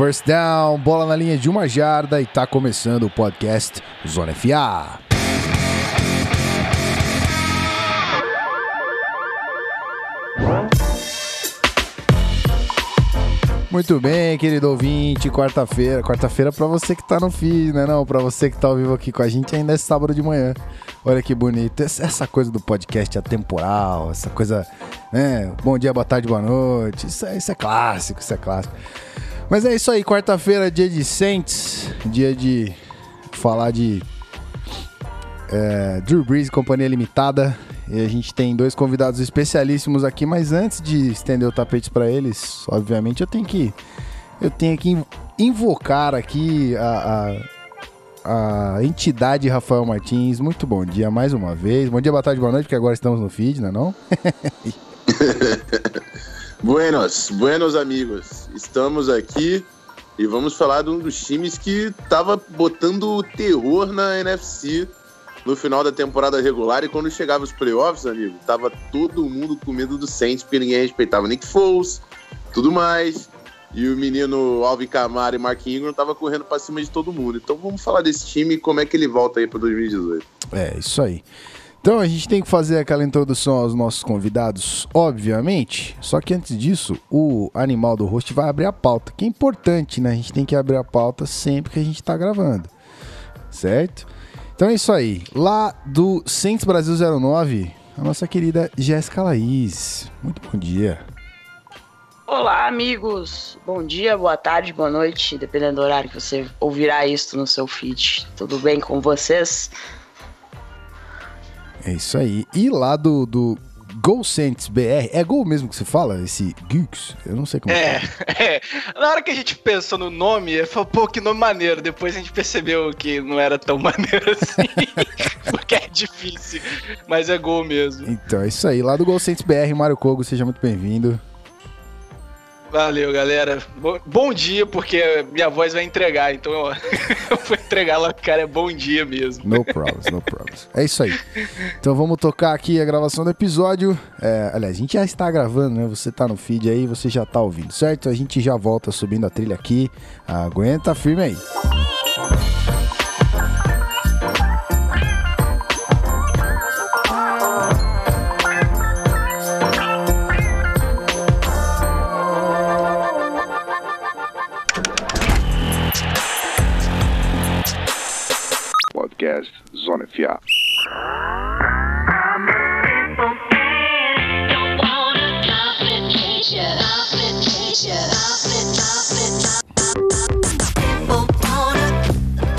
First down, bola na linha de uma jarda e tá começando o podcast Zona FA. Muito bem, querido ouvinte, quarta-feira. Quarta-feira pra você que tá no feed, né? Não, pra você que tá ao vivo aqui com a gente, ainda é sábado de manhã. Olha que bonito. Essa coisa do podcast atemporal, essa coisa, né? Bom dia, boa tarde, boa noite. Isso é, isso é clássico, isso é clássico. Mas é isso aí, quarta-feira, dia de Saints, dia de falar de é, Drew Brees Companhia Limitada. E a gente tem dois convidados especialíssimos aqui, mas antes de estender o tapete para eles, obviamente eu tenho que eu tenho que invocar aqui a, a, a, entidade Rafael Martins. Muito bom dia mais uma vez. Bom dia, boa tarde, boa noite, porque agora estamos no feed, não é não? buenos, buenos amigos. Estamos aqui e vamos falar de um dos times que estava botando terror na NFC no final da temporada regular e quando chegava os playoffs, amigo, tava todo mundo com medo do Saints porque ninguém respeitava Nick Foles, tudo mais. E o menino Alvin Kamara e Mark Ingram tava correndo para cima de todo mundo. Então vamos falar desse time e como é que ele volta aí para 2018. É, isso aí. Então a gente tem que fazer aquela introdução aos nossos convidados, obviamente. Só que antes disso, o animal do host vai abrir a pauta, que é importante, né? A gente tem que abrir a pauta sempre que a gente está gravando, certo? Então é isso aí. Lá do Saints Brasil 09, a nossa querida Jéssica Laís. Muito bom dia. Olá, amigos. Bom dia, boa tarde, boa noite, dependendo do horário que você ouvirá isso no seu feed. Tudo bem com vocês? É isso aí. E lá do, do Gol Saints BR, é gol mesmo que se fala? Esse Geeks? Eu não sei como é. É, é. Na hora que a gente pensou no nome, eu falei, pô, que nome maneiro. Depois a gente percebeu que não era tão maneiro assim, porque é difícil. Mas é gol mesmo. Então é isso aí. Lá do Gol Saints BR, Mário Kogo, seja muito bem-vindo. Valeu, galera. Bom dia, porque minha voz vai entregar, então eu, vou entregar lá, cara, é bom dia mesmo. No problems, no problems. É isso aí. Então vamos tocar aqui a gravação do episódio. É, aliás, a gente já está gravando, né? Você tá no feed aí, você já tá ouvindo, certo? A gente já volta subindo a trilha aqui. Aguenta firme aí. podcast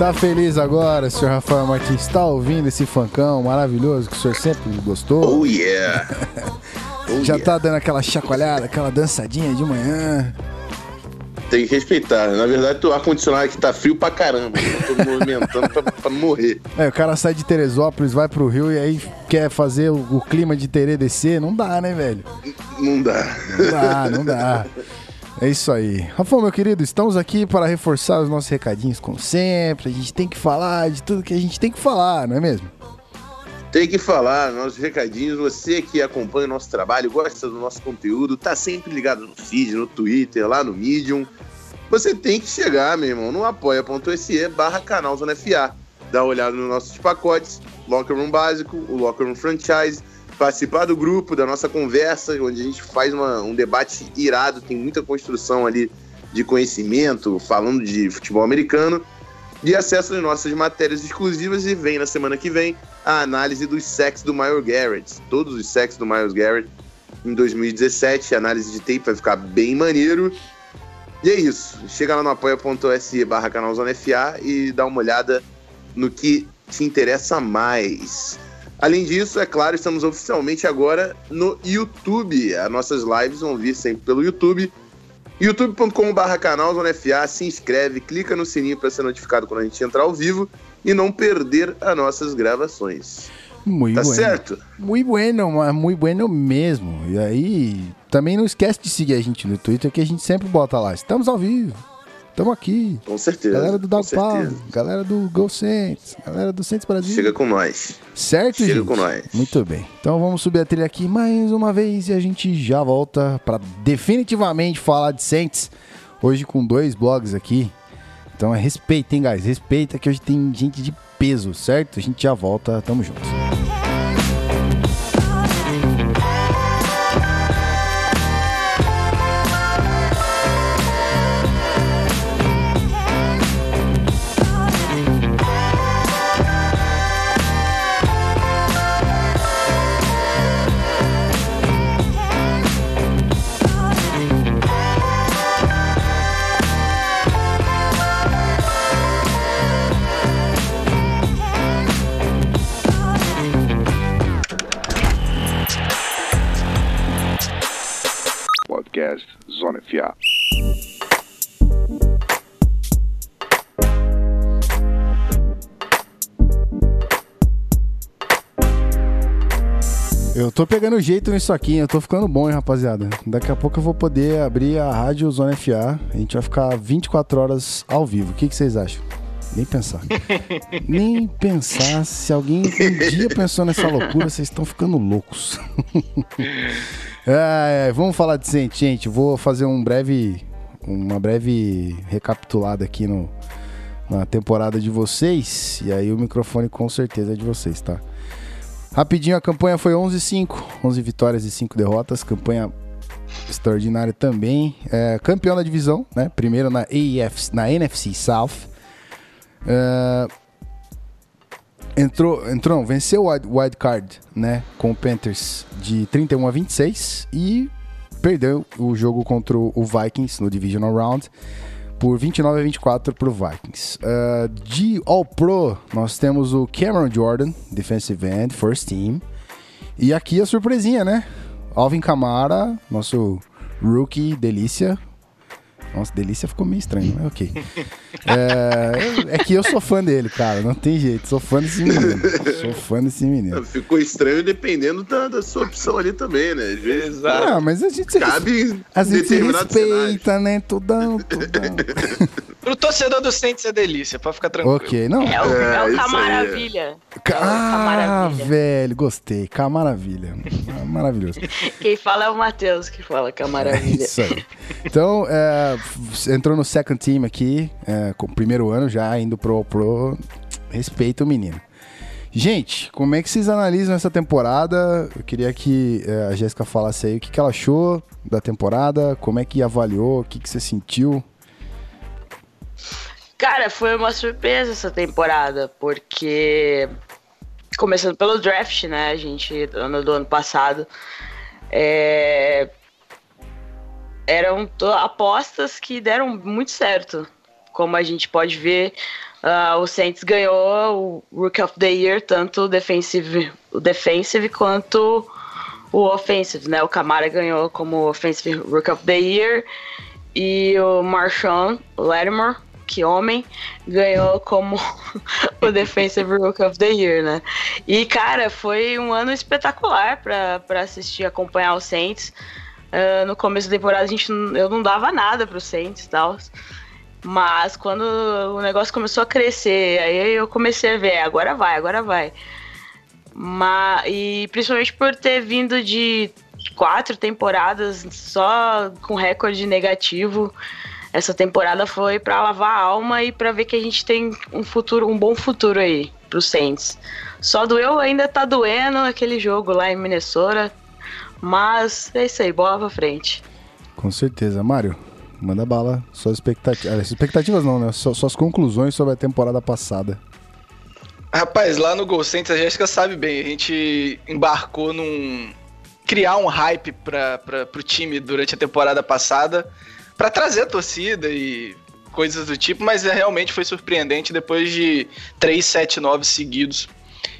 Tá feliz agora, senhor Rafael Martins? Está ouvindo esse funkão maravilhoso que o senhor sempre gostou? Oh yeah! Oh, Já yeah. tá dando aquela chacoalhada, aquela dançadinha de manhã? tem que respeitar. Na verdade, o ar-condicionado aqui tá frio pra caramba. Eu tô movimentando pra, pra morrer. É, o cara sai de Teresópolis, vai pro Rio e aí quer fazer o, o clima de Terê descer. Não dá, né, velho? Não dá. Não dá, não dá. É isso aí. Rafael, meu querido, estamos aqui para reforçar os nossos recadinhos como sempre. A gente tem que falar de tudo que a gente tem que falar, não é mesmo? Tem que falar, nossos recadinhos. Você que acompanha o nosso trabalho, gosta do nosso conteúdo, tá sempre ligado no feed, no Twitter, lá no Medium. Você tem que chegar, meu irmão, no apoia.se barra canal FA. Dá uma olhada nos nossos pacotes, Locker Room Básico, o Locker Room Franchise, participar do grupo, da nossa conversa, onde a gente faz uma, um debate irado, tem muita construção ali de conhecimento, falando de futebol americano de acesso às nossas matérias exclusivas e vem na semana que vem a análise dos sacks do Miles Garrett. Todos os sacks do Miles Garrett em 2017. A análise de tape vai ficar bem maneiro. E é isso. Chega lá no apoia.se barra canalzona FA e dá uma olhada no que te interessa mais. Além disso, é claro, estamos oficialmente agora no YouTube. As nossas lives vão vir sempre pelo YouTube youtube.com.br canal Zona FA, se inscreve, clica no sininho para ser notificado quando a gente entrar ao vivo e não perder as nossas gravações. Muito tá bueno. certo? Muito bueno, muito bueno mesmo. E aí, também não esquece de seguir a gente no Twitter que a gente sempre bota lá. Estamos ao vivo. Estamos aqui. Com certeza. Galera do Dog Pound, galera do Go Saints, galera do Saints Brasil. Chega com nós. Certo, Chega gente? com nós. Muito bem. Então vamos subir a trilha aqui mais uma vez e a gente já volta para definitivamente falar de Saints. Hoje com dois blogs aqui. Então é respeita, hein, guys? Respeita que hoje tem gente de peso, certo? A gente já volta, tamo junto. Eu tô pegando jeito nisso aqui, eu tô ficando bom, hein, rapaziada. Daqui a pouco eu vou poder abrir a rádio Zona FA. A gente vai ficar 24 horas ao vivo. O que, que vocês acham? Nem pensar. Nem pensar. Se alguém um dia pensou nessa loucura, vocês estão ficando loucos. é, vamos falar de gente, gente. Vou fazer um breve, uma breve recapitulada aqui no, na temporada de vocês. E aí o microfone com certeza é de vocês, tá? Rapidinho, a campanha foi 11-5, 11 vitórias e 5 derrotas, campanha extraordinária também. É, campeão da divisão, né? Primeiro na AFC, na NFC South. É, entrou, entrou, não, venceu o wild, wild card, né? Com o Panthers de 31 a 26 e perdeu o jogo contra o Vikings no divisional round por 29 a 24 para o Vikings. Uh, de All Pro, nós temos o Cameron Jordan, defensive end, first team. E aqui a surpresinha, né? Alvin Kamara, nosso rookie, delícia. Nossa, delícia ficou meio estranho, mas ok. É, é, que eu sou fã dele, cara. Não tem jeito. Sou fã desse menino. Sou fã desse menino. Ficou estranho dependendo da, da sua opção ali também, né? Às vezes, Exato. Ah, mas a gente Cabe a gente se respeita, né? Tudão, tudão. Pro torcedor do Saints é delícia, pode ficar tranquilo. Ok, não. É o, é, o Camaravilha. É ah, velho, gostei. Camaravilha. Maravilhoso. Quem fala é o Matheus que fala Camaravilha. É isso aí. Então, é, entrou no second team aqui, é, com o primeiro ano já, indo pro Pro. Respeita o menino. Gente, como é que vocês analisam essa temporada? Eu queria que é, a Jéssica falasse aí o que, que ela achou da temporada, como é que avaliou, o que, que você sentiu. Cara, foi uma surpresa essa temporada, porque começando pelo draft, né? A gente, ano do ano passado, é... eram apostas que deram muito certo. Como a gente pode ver, uh, o Saints ganhou o Rook of the Year, tanto o defensive, o defensive quanto o offensive, né? O Camara ganhou como Offensive Rook of the Year e o Marshawn Lattimore que homem ganhou como o Defensive Rook of the Year, né? E, cara, foi um ano espetacular para assistir, acompanhar o Saints. Uh, no começo da temporada a gente, eu não dava nada pro Saints tal. Mas quando o negócio começou a crescer, aí eu comecei a ver, agora vai, agora vai. Mas, e principalmente por ter vindo de quatro temporadas só com recorde negativo essa temporada foi para lavar a alma e para ver que a gente tem um futuro, um bom futuro aí pro Saints. Só doeu, ainda tá doendo aquele jogo lá em Minnesota, mas é isso aí, bola pra frente. Com certeza, Mário. Manda bala, suas expectativas. As expectativas não, né? Suas conclusões sobre a temporada passada. Rapaz, lá no Gol Saints a Jéssica sabe bem, a gente embarcou num. criar um hype para pro time durante a temporada passada para trazer a torcida e coisas do tipo, mas é, realmente foi surpreendente depois de 3 7-9 seguidos.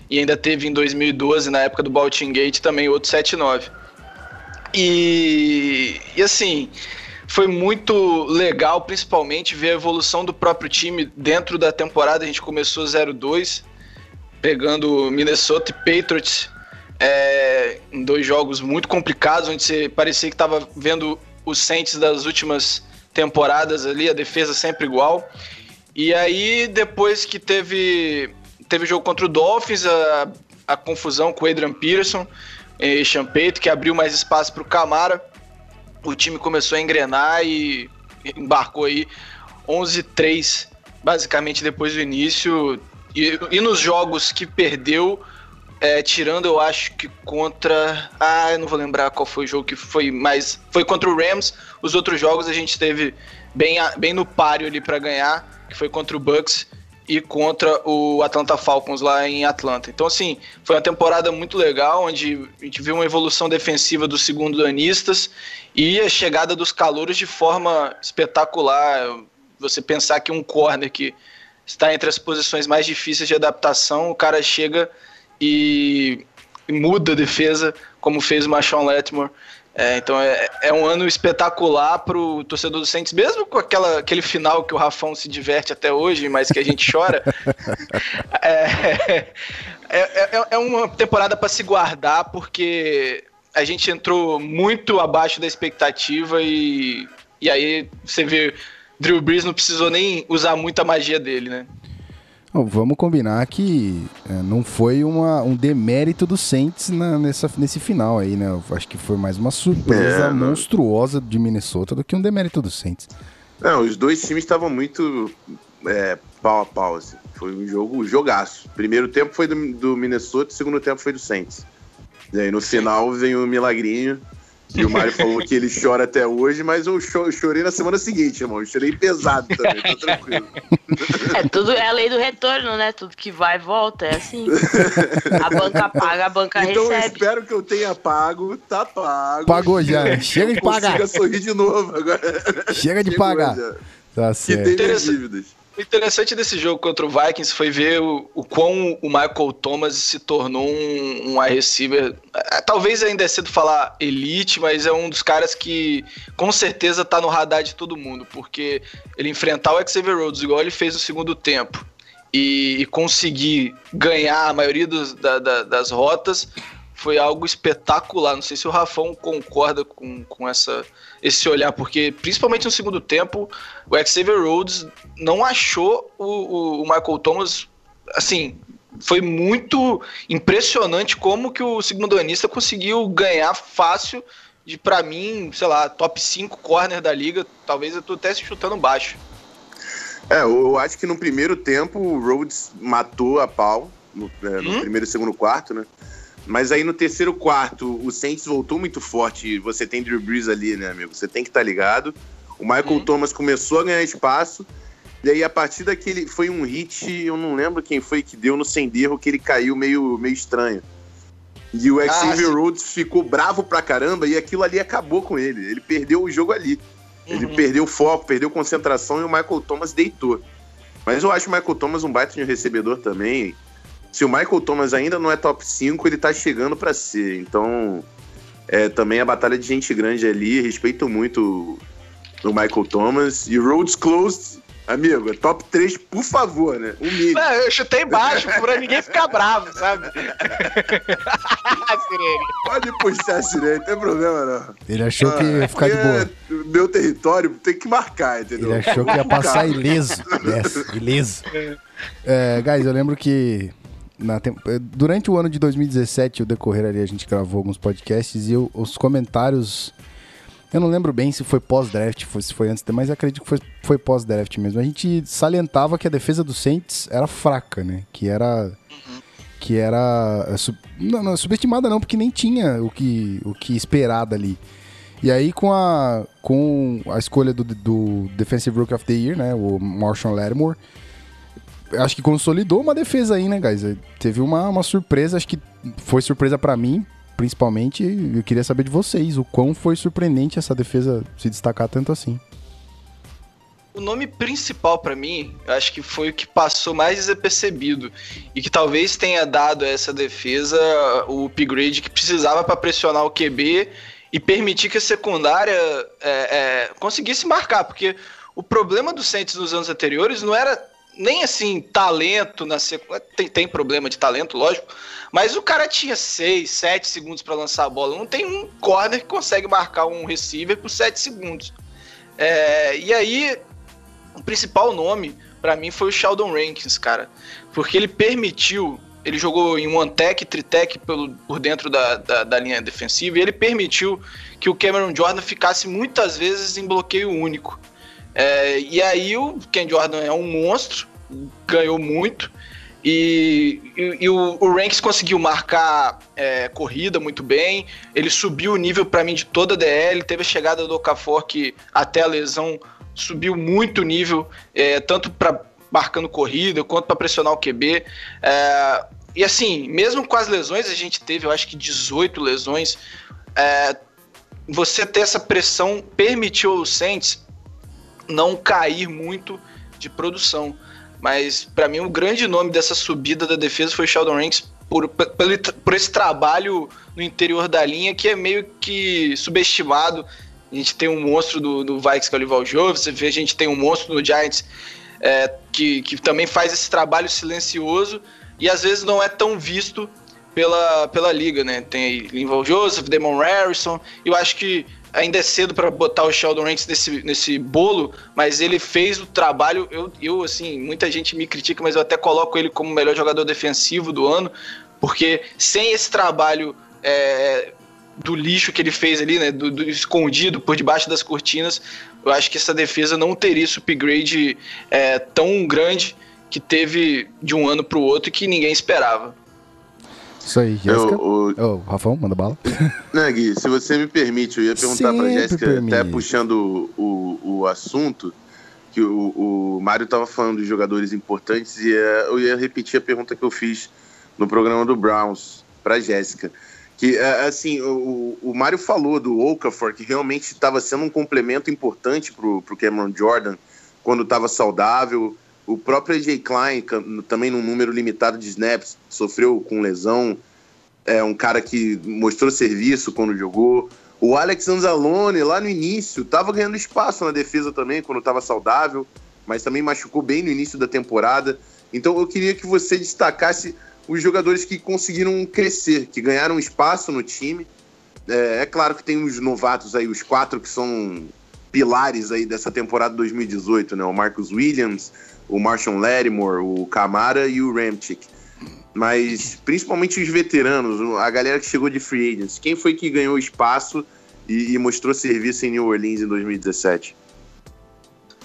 E ainda teve em 2012, na época do Baltimore Gate, também outro 7-9. E, e assim, foi muito legal, principalmente, ver a evolução do próprio time dentro da temporada. A gente começou 0-2, pegando Minnesota e Patriots é, em dois jogos muito complicados, onde você parecia que estava vendo os Saints das últimas temporadas ali, a defesa sempre igual. E aí, depois que teve, teve jogo contra o Dolphins, a, a confusão com o Adrian Peterson e Champeito, que abriu mais espaço para o Camara, o time começou a engrenar e embarcou aí 11-3, basicamente depois do início. E, e nos jogos que perdeu, é, tirando eu acho que contra. Ah, eu não vou lembrar qual foi o jogo que foi, mas foi contra o Rams. Os outros jogos a gente teve bem, bem no páreo ali para ganhar, que foi contra o Bucks e contra o Atlanta Falcons lá em Atlanta. Então, assim, foi uma temporada muito legal, onde a gente viu uma evolução defensiva dos segundo anistas e a chegada dos calouros de forma espetacular. Você pensar que um corner que está entre as posições mais difíceis de adaptação, o cara chega e muda a defesa, como fez o Marshawn Letmore. É, então é, é, um ano espetacular para o torcedor do Saints, mesmo com aquela, aquele final que o Rafão se diverte até hoje, mas que a gente chora. É, é, é, é, uma temporada para se guardar, porque a gente entrou muito abaixo da expectativa e, e aí você vê, Drew Brees não precisou nem usar muita magia dele, né? Vamos combinar que é, não foi uma, um demérito do Saints na, nessa, nesse final aí, né? Eu acho que foi mais uma surpresa é, monstruosa de Minnesota do que um demérito do Saints. Não, os dois times estavam muito é, pau a pau, assim. Foi um jogo um jogaço. Primeiro tempo foi do, do Minnesota, segundo tempo foi do Saints. E aí no final vem o milagrinho e o Mário falou que ele chora até hoje, mas eu chorei na semana seguinte, irmão. Eu chorei pesado também, tá tranquilo. É, tudo é a lei do retorno, né? Tudo que vai volta, é assim. A banca paga, a banca então, recebe. Então eu espero que eu tenha pago, tá pago. Pagou já, chega de pagar. Chega sorrir de novo agora. Chega de Chegou pagar. Já. Tá certo. Que tem dívidas. O interessante desse jogo contra o Vikings foi ver o, o quão o Michael Thomas se tornou um, um receiver. É, talvez ainda é cedo falar elite, mas é um dos caras que com certeza tá no radar de todo mundo, porque ele enfrentar o Xavier Rhodes igual ele fez no segundo tempo e, e conseguir ganhar a maioria dos, da, da, das rotas foi algo espetacular. Não sei se o Rafão concorda com, com essa, esse olhar, porque principalmente no segundo tempo, o Xavier Rhodes não achou o, o, Michael Thomas assim. Foi muito impressionante como que o segundo anista conseguiu ganhar fácil de, para mim, sei lá, top 5 corner da liga. Talvez eu tô até se chutando baixo. É, eu acho que no primeiro tempo o Rhodes matou a pau, no, é, no hum? primeiro e segundo quarto, né? Mas aí no terceiro quarto, o Saints voltou muito forte. Você tem Drew Brees ali, né, amigo? Você tem que estar tá ligado. O Michael uhum. Thomas começou a ganhar espaço. E aí, a partir daquele. Foi um hit, eu não lembro quem foi que deu no Senderro, que ele caiu meio, meio estranho. E o ah, Xavier ah, Rhodes ficou bravo pra caramba e aquilo ali acabou com ele. Ele perdeu o jogo ali. Uhum. Ele perdeu foco, perdeu concentração e o Michael Thomas deitou. Mas eu acho o Michael Thomas um baita de um recebedor também se o Michael Thomas ainda não é top 5, ele tá chegando para ser. Então, é também a batalha de gente grande ali. Respeito muito o Michael Thomas. E Roads Closed, amigo, é top 3, por favor, né? Humilde. Não, eu chutei baixo pra ninguém ficar bravo, sabe? sirene. Pode puxar a sirene, não tem problema não. Ele achou ah, que ia ficar de boa. É meu território tem que marcar, entendeu? Ele achou que ia passar ileso. Yes, ileso. É, guys, eu lembro que na, eh, durante o ano de 2017, o decorrer ali, a gente gravou alguns podcasts e eu, os comentários. Eu não lembro bem se foi pós-draft, se foi antes, mas acredito que foi, foi pós-draft mesmo. A gente salientava que a defesa do Saints era fraca, né? Que era. Que era. Eh, sub, não, não, subestimada não, porque nem tinha o que, o que esperar dali. E aí, com a, com a escolha do, do Defensive Rookie of the Year, né? O Marshall Lattimore acho que consolidou uma defesa aí, né, guys? Teve uma, uma surpresa, acho que foi surpresa para mim, principalmente. Eu queria saber de vocês, o quão foi surpreendente essa defesa se destacar tanto assim. O nome principal para mim, acho que foi o que passou mais desapercebido e que talvez tenha dado a essa defesa o upgrade que precisava para pressionar o QB e permitir que a secundária é, é, conseguisse marcar, porque o problema do Saints nos anos anteriores não era nem assim, talento na sequência. Tem, tem problema de talento, lógico. Mas o cara tinha 6, 7 segundos para lançar a bola. Não tem um corner que consegue marcar um receiver por 7 segundos. É, e aí, o principal nome para mim foi o Sheldon Rankins, cara. Porque ele permitiu. Ele jogou em one tech, tritech pelo, por dentro da, da, da linha defensiva e ele permitiu que o Cameron Jordan ficasse muitas vezes em bloqueio único. É, e aí o Ken Jordan é um monstro, ganhou muito. E, e, e o, o, Ranks conseguiu marcar é, corrida muito bem. Ele subiu o nível para mim de toda a DL. Teve a chegada do Okafor que até a lesão subiu muito o nível, é, tanto para marcando corrida quanto para pressionar o QB. É, e assim, mesmo com as lesões, a gente teve, eu acho que 18 lesões. É, você ter essa pressão permitiu ao Saints não cair muito de produção. Mas para mim o grande nome dessa subida da defesa foi Sheldon Ranks por, por, por, esse trabalho no interior da linha que é meio que subestimado. A gente tem um monstro do, do Vikings que é o Lival Jove, você vê a gente tem um monstro no Giants é, que, que também faz esse trabalho silencioso e às vezes não é tão visto pela, pela liga, né? Tem aí Linval Joseph, Damon Harrison, eu acho que ainda é cedo para botar o Sheldon Ranks nesse, nesse bolo, mas ele fez o trabalho. Eu, eu, assim, muita gente me critica, mas eu até coloco ele como o melhor jogador defensivo do ano, porque sem esse trabalho é, do lixo que ele fez ali, né, do, do, escondido por debaixo das cortinas, eu acho que essa defesa não teria esse upgrade é, tão grande que teve de um ano para o outro e que ninguém esperava. Isso aí, Jéssica. O... oh, Rafão, manda bala. Não, Gui, se você me permite, eu ia perguntar para Jéssica, até puxando o, o assunto, que o, o Mário estava falando de jogadores importantes e é, eu ia repetir a pergunta que eu fiz no programa do Browns para Jéssica. Que, é, assim, o, o Mário falou do Okafor, que realmente estava sendo um complemento importante para o Cameron Jordan quando estava saudável. O próprio AJ Klein, também num número limitado de snaps, sofreu com lesão. É um cara que mostrou serviço quando jogou. O Alex Anzalone, lá no início, estava ganhando espaço na defesa também, quando estava saudável, mas também machucou bem no início da temporada. Então eu queria que você destacasse os jogadores que conseguiram crescer, que ganharam espaço no time. É, é claro que tem os novatos aí, os quatro que são pilares aí dessa temporada 2018, né? O Marcus Williams, o Marshall Lattimore, o Camara e o Ramchick. Mas principalmente os veteranos, a galera que chegou de free agents. Quem foi que ganhou espaço e, e mostrou serviço em New Orleans em 2017?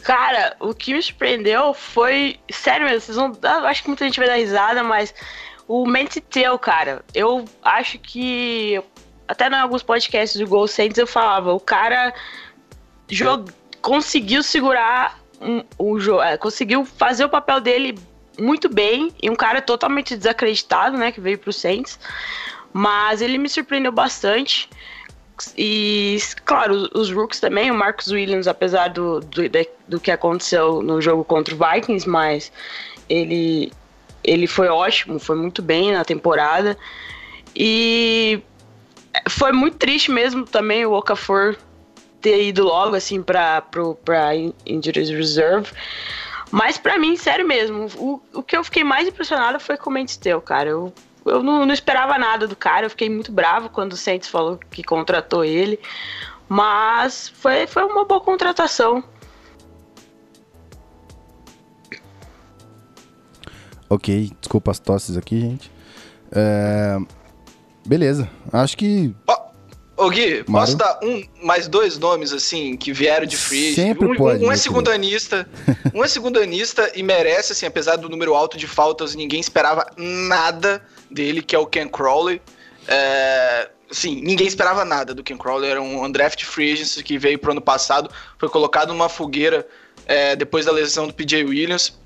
Cara, o que me surpreendeu foi. Sério mesmo, vocês vão. Acho que muita gente vai dar risada, mas o Mentiteu, cara, eu acho que. Até em alguns podcasts do Gol Saints eu falava, o cara jog... conseguiu segurar um, um, é, conseguiu fazer o papel dele muito bem e um cara totalmente desacreditado, né, que veio pro Saints. Mas ele me surpreendeu bastante. E, claro, os Rooks também, o Marcus Williams, apesar do, do, do que aconteceu no jogo contra o Vikings, mas ele, ele foi ótimo, foi muito bem na temporada. E foi muito triste mesmo também o Okafor ter ido logo, assim, pra, pro, pra Injuries Reserve. Mas para mim, sério mesmo, o, o que eu fiquei mais impressionado foi com o Mendes Teu, cara. Eu, eu não, não, esperava nada do cara, eu fiquei muito bravo quando o Saints falou que contratou ele. Mas foi, foi uma boa contratação. Ok, desculpa as tosses aqui, gente. É... Beleza, acho que. Oh, Ô Gui, Mário? posso dar um, mais dois nomes assim que vieram de free? Sempre um, pode. Um, é segundanista, um é segundanista e merece assim, apesar do número alto de faltas, ninguém esperava nada dele, que é o Ken Crowley. É, sim, ninguém esperava nada do Ken Crowley, era um undrafted free agent que veio pro ano passado, foi colocado numa fogueira é, depois da lesão do PJ Williams.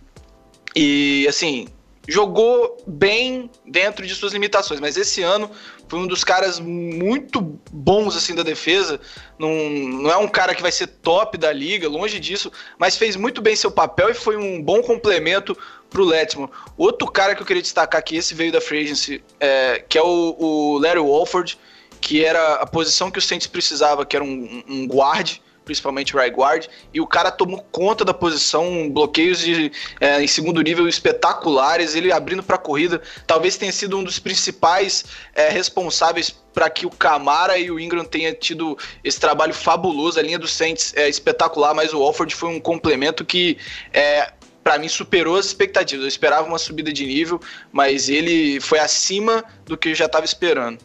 E assim, jogou bem dentro de suas limitações, mas esse ano foi um dos caras muito bons assim da defesa. Não, não é um cara que vai ser top da liga, longe disso, mas fez muito bem seu papel e foi um bom complemento pro Letmore. Outro cara que eu queria destacar aqui, esse veio da Free Agency, é, que é o, o Larry Walford, que era a posição que o Saints precisava, que era um, um guard principalmente right guard, e o cara tomou conta da posição, bloqueios de, é, em segundo nível espetaculares, ele abrindo para a corrida, talvez tenha sido um dos principais é, responsáveis para que o Camara e o Ingram tenham tido esse trabalho fabuloso, a linha do Saints é espetacular, mas o Alford foi um complemento que é, para mim superou as expectativas. Eu esperava uma subida de nível, mas ele foi acima do que eu já estava esperando.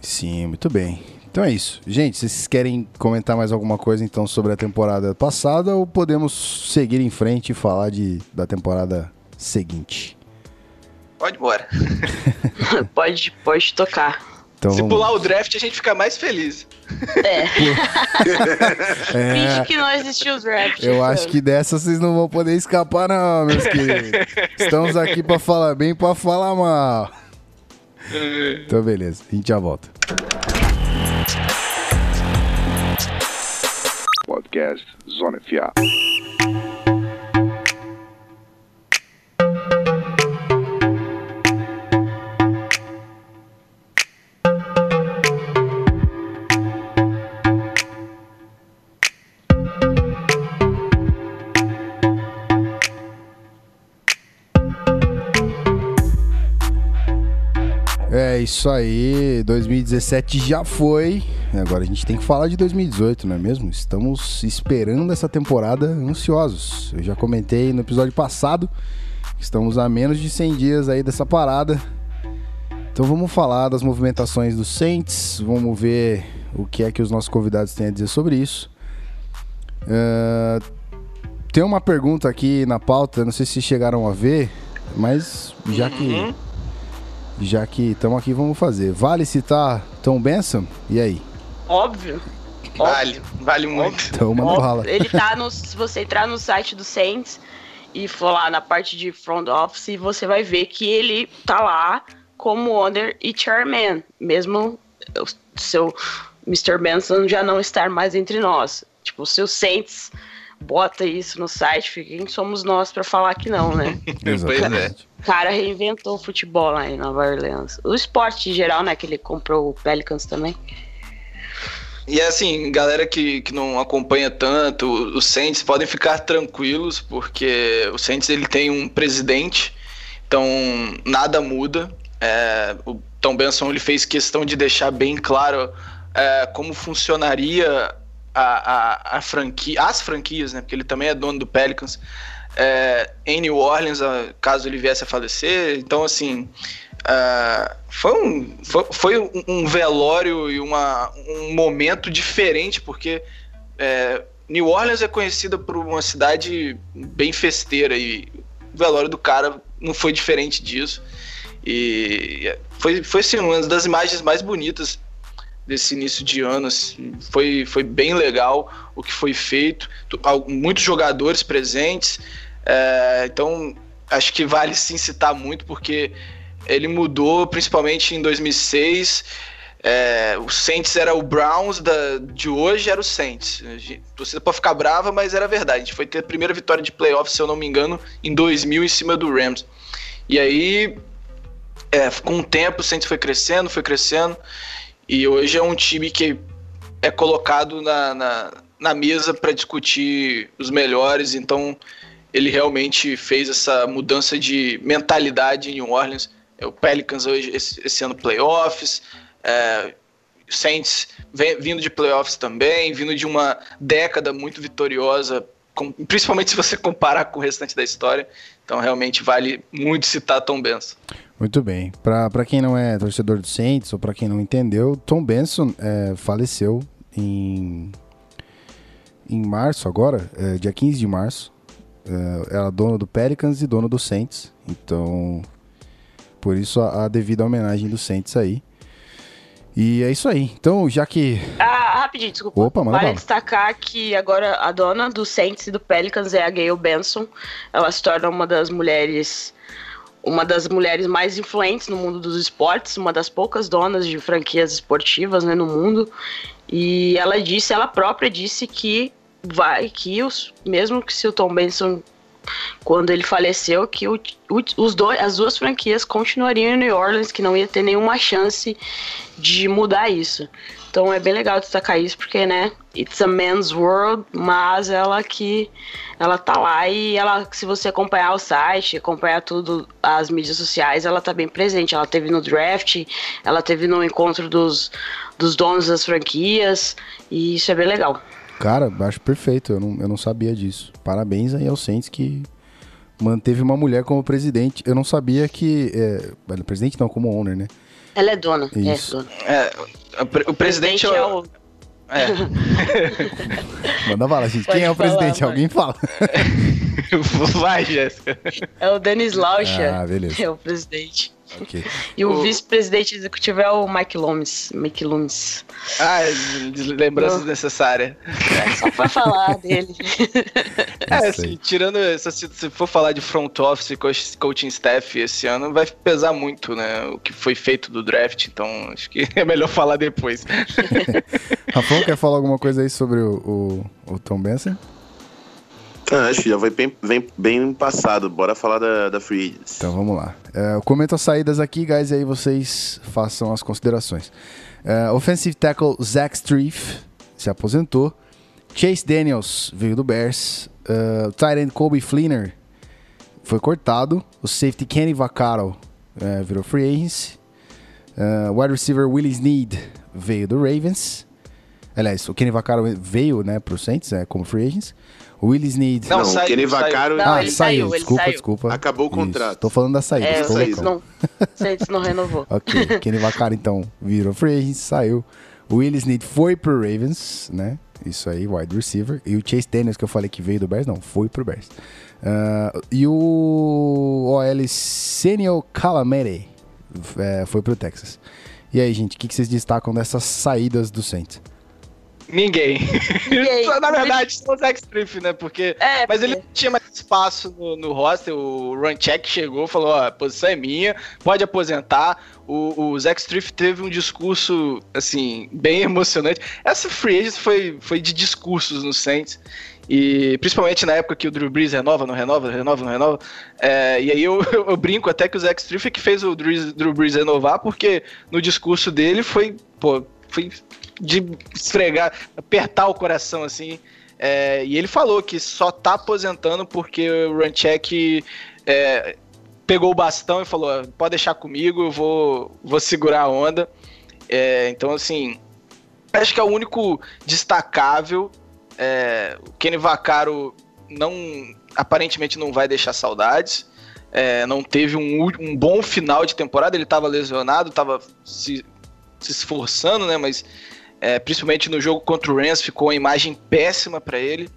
Sim, muito bem. Então é isso. Gente, vocês querem comentar mais alguma coisa então sobre a temporada passada ou podemos seguir em frente e falar de, da temporada seguinte? Pode embora. pode, pode tocar. Então, Se vamos- pular o draft, a gente fica mais feliz. É. É, Finge que não existiu o draft. eu acho que dessa vocês não vão poder escapar não, meus queridos. Estamos aqui pra falar bem, pra falar mal. Então beleza, a gente já volta. Podcast Zona FA. É isso aí, 2017 já foi. Agora a gente tem que falar de 2018, não é mesmo? Estamos esperando essa temporada ansiosos. Eu já comentei no episódio passado que estamos a menos de 100 dias aí dessa parada. Então vamos falar das movimentações dos Saints, vamos ver o que é que os nossos convidados têm a dizer sobre isso. Ah, tem uma pergunta aqui na pauta, não sei se chegaram a ver, mas já que já que estamos aqui, vamos fazer. Vale citar Tom Benson? E aí? Óbvio. Vale, vale muito. Então manda bala. Ele tá no. Se você entrar no site do Saints e for lá na parte de front office, você vai ver que ele tá lá como owner e chairman, mesmo o seu Mr. Benson já não estar mais entre nós. Tipo, se o Saints bota isso no site, quem somos nós pra falar que não, né? Exatamente. O cara reinventou o futebol lá em Nova Orleans. O esporte em geral, né? Que ele comprou o Pelicans também. E assim, galera que, que não acompanha tanto, os Saints podem ficar tranquilos, porque o Saints ele tem um presidente, então nada muda. É, o Tom Benson ele fez questão de deixar bem claro é, como funcionaria a, a, a franquia, as franquias, né? Porque ele também é dono do Pelicans. é, em New Orleans, caso ele viesse a falecer. Então, assim, ah, foi, um, foi, foi um- velório e uma, um momento diferente, porque é, New Orleans é conhecida por uma cidade bem festeira e o velório do cara não foi diferente disso. E foi, foi assim, uma das imagens mais bonitas desse início de ano. assim. Foi, foi bem legal o que foi feito. Muitos jogadores presentes. É, então, acho que vale sim citar muito, porque ele mudou, principalmente em 2006. É, o Saints era o Browns da, de hoje, era o Saints. Torcida pode ficar brava, mas era verdade. A gente foi ter a primeira vitória de playoff, se eu não me engano, em 2000 em cima do Rams. E aí, é, com o tempo, o Saints foi crescendo, foi crescendo. E hoje é um time que é colocado na, na, na mesa para discutir os melhores. Então, ele realmente fez essa mudança de mentalidade em New Orleans. É, O Pelicans hoje, esse, esse ano, playoffs. É, Saints vem- vindo de playoffs também, vindo de uma década muito vitoriosa, com- principalmente se você comparar com o restante da história. Então, realmente vale muito citar Tom Benson. Muito bem. Pra quem não é torcedor do Saints ou pra quem não entendeu, Tom Benson é, faleceu em, em março agora, é, dia 15 de março. É, era dono do Pelicans e dono do Saints. Então, por isso a, a devida homenagem do Saints aí. E é isso aí. Então, já que Ah, rapidinho, desculpa. Opa, manda vale bala. destacar que agora a dona do Saints e do Pelicans é a Gayle Benson. Ela se torna uma das mulheres uma das mulheres mais influentes no mundo dos esportes, uma das poucas donas de franquias esportivas né, no mundo. E ela disse, ela própria disse que vai, que os, mesmo que se o Tom Benson, quando ele faleceu, que o- o- os dois, as duas franquias continuariam em New Orleans, que não ia ter nenhuma chance de mudar isso. Então é bem legal destacar isso, porque, né, it's a man's world, mas ela que ela tá lá e ela, se você acompanhar o site, acompanhar tudo, as mídias sociais, ela tá bem presente. Ela teve no draft, ela teve no encontro dos, dos donos das franquias, e isso é bem legal. Cara, acho perfeito. Eu não, eu não sabia disso. Parabéns aí ao Saints que manteve uma mulher como presidente. Eu não sabia que. É, presidente não, como owner, né? Ela é dona, Isso. é dona. É, O, pre- o presidente, é é o. É. Manda bala, gente. Pode Quem é o falar, presidente? vai. Alguém fala. Vai, Jéssica. É o Denis Lauscher. Ah, beleza. É o presidente. Ok. E o, O- vice-presidente executivo é o Mike Loomis. Mike Loomis. Ah, lembranças Não. necessárias. É só pra falar dele. É, assim, tirando. essa- Se, se for falar de front office e coach- coaching staff esse ano, vai pesar muito, né? O que foi feito do draft, então acho que é melhor falar depois. Rafão, quer falar alguma coisa aí sobre o, o, o Tom Benson? Ah, acho que já foi bem, bem, bem passado. Bora falar da, da Free Agents. Então vamos lá. É, eu comento as saídas aqui, guys, e aí vocês façam as considerações. É, offensive tackle Zach Strief se aposentou. Chase Daniels veio do Bears. Uh, tight end Kobe Fleener foi cortado. O safety Kenny Vaccaro é, virou free agency. Uh, wide receiver Willie Snead veio do Ravens. Aliás, o Kenny Vaccaro veio né, para o Saints é, como free agents. O Willie Snead... Não, Não, saiu, o Kenny. Vaccaro Não, ah, ele saiu. saiu, ele desculpa, saiu. desculpa. Acabou o contrato. Tô falando da saída. É, o Saints não, Saints não renovou. Ok, Kenny Vaccaro então virou free agent, saiu. O Will Snead foi pro Ravens, né? Isso aí, wide receiver. E o Chase Daniels, que eu falei que veio do Bears, não, foi pro Bears. Ah, e o OL Senio Calamere é, foi pro Texas. E aí, gente, o que, que vocês destacam dessas saídas do Saints? Ninguém. Ninguém. Na verdade, só o Zach Striff, né? Porque. É, Mas ele porque- não tinha mais espaço no, no roster. O Runcheck chegou falou: ó, a posição é minha, pode aposentar. O, o Zach Striff teve um discurso, assim, bem emocionante. Essa free agent foi, foi de discursos no Saints. E principalmente na época que o Drew Brees renova, não renova, renova, não renova. É, e aí eu, eu brinco até que o Zach Striff é que fez o Drew, Drew Brees renovar, porque no discurso dele foi, pô, foi de esfregar, apertar o coração assim. É, e ele falou que só tá aposentando porque o Runcheck é, pegou o bastão e falou: "Ah, pode deixar comigo, eu vou, vou segurar a onda. É, então, assim, acho que é o único destacável. É, o Kenny Vaccaro não, aparentemente não vai deixar saudades. É, não teve um, um bom final de temporada, ele estava lesionado, estava se, se esforçando, né? Mas é, principalmente no jogo contra o Rams ficou uma imagem péssima para ele.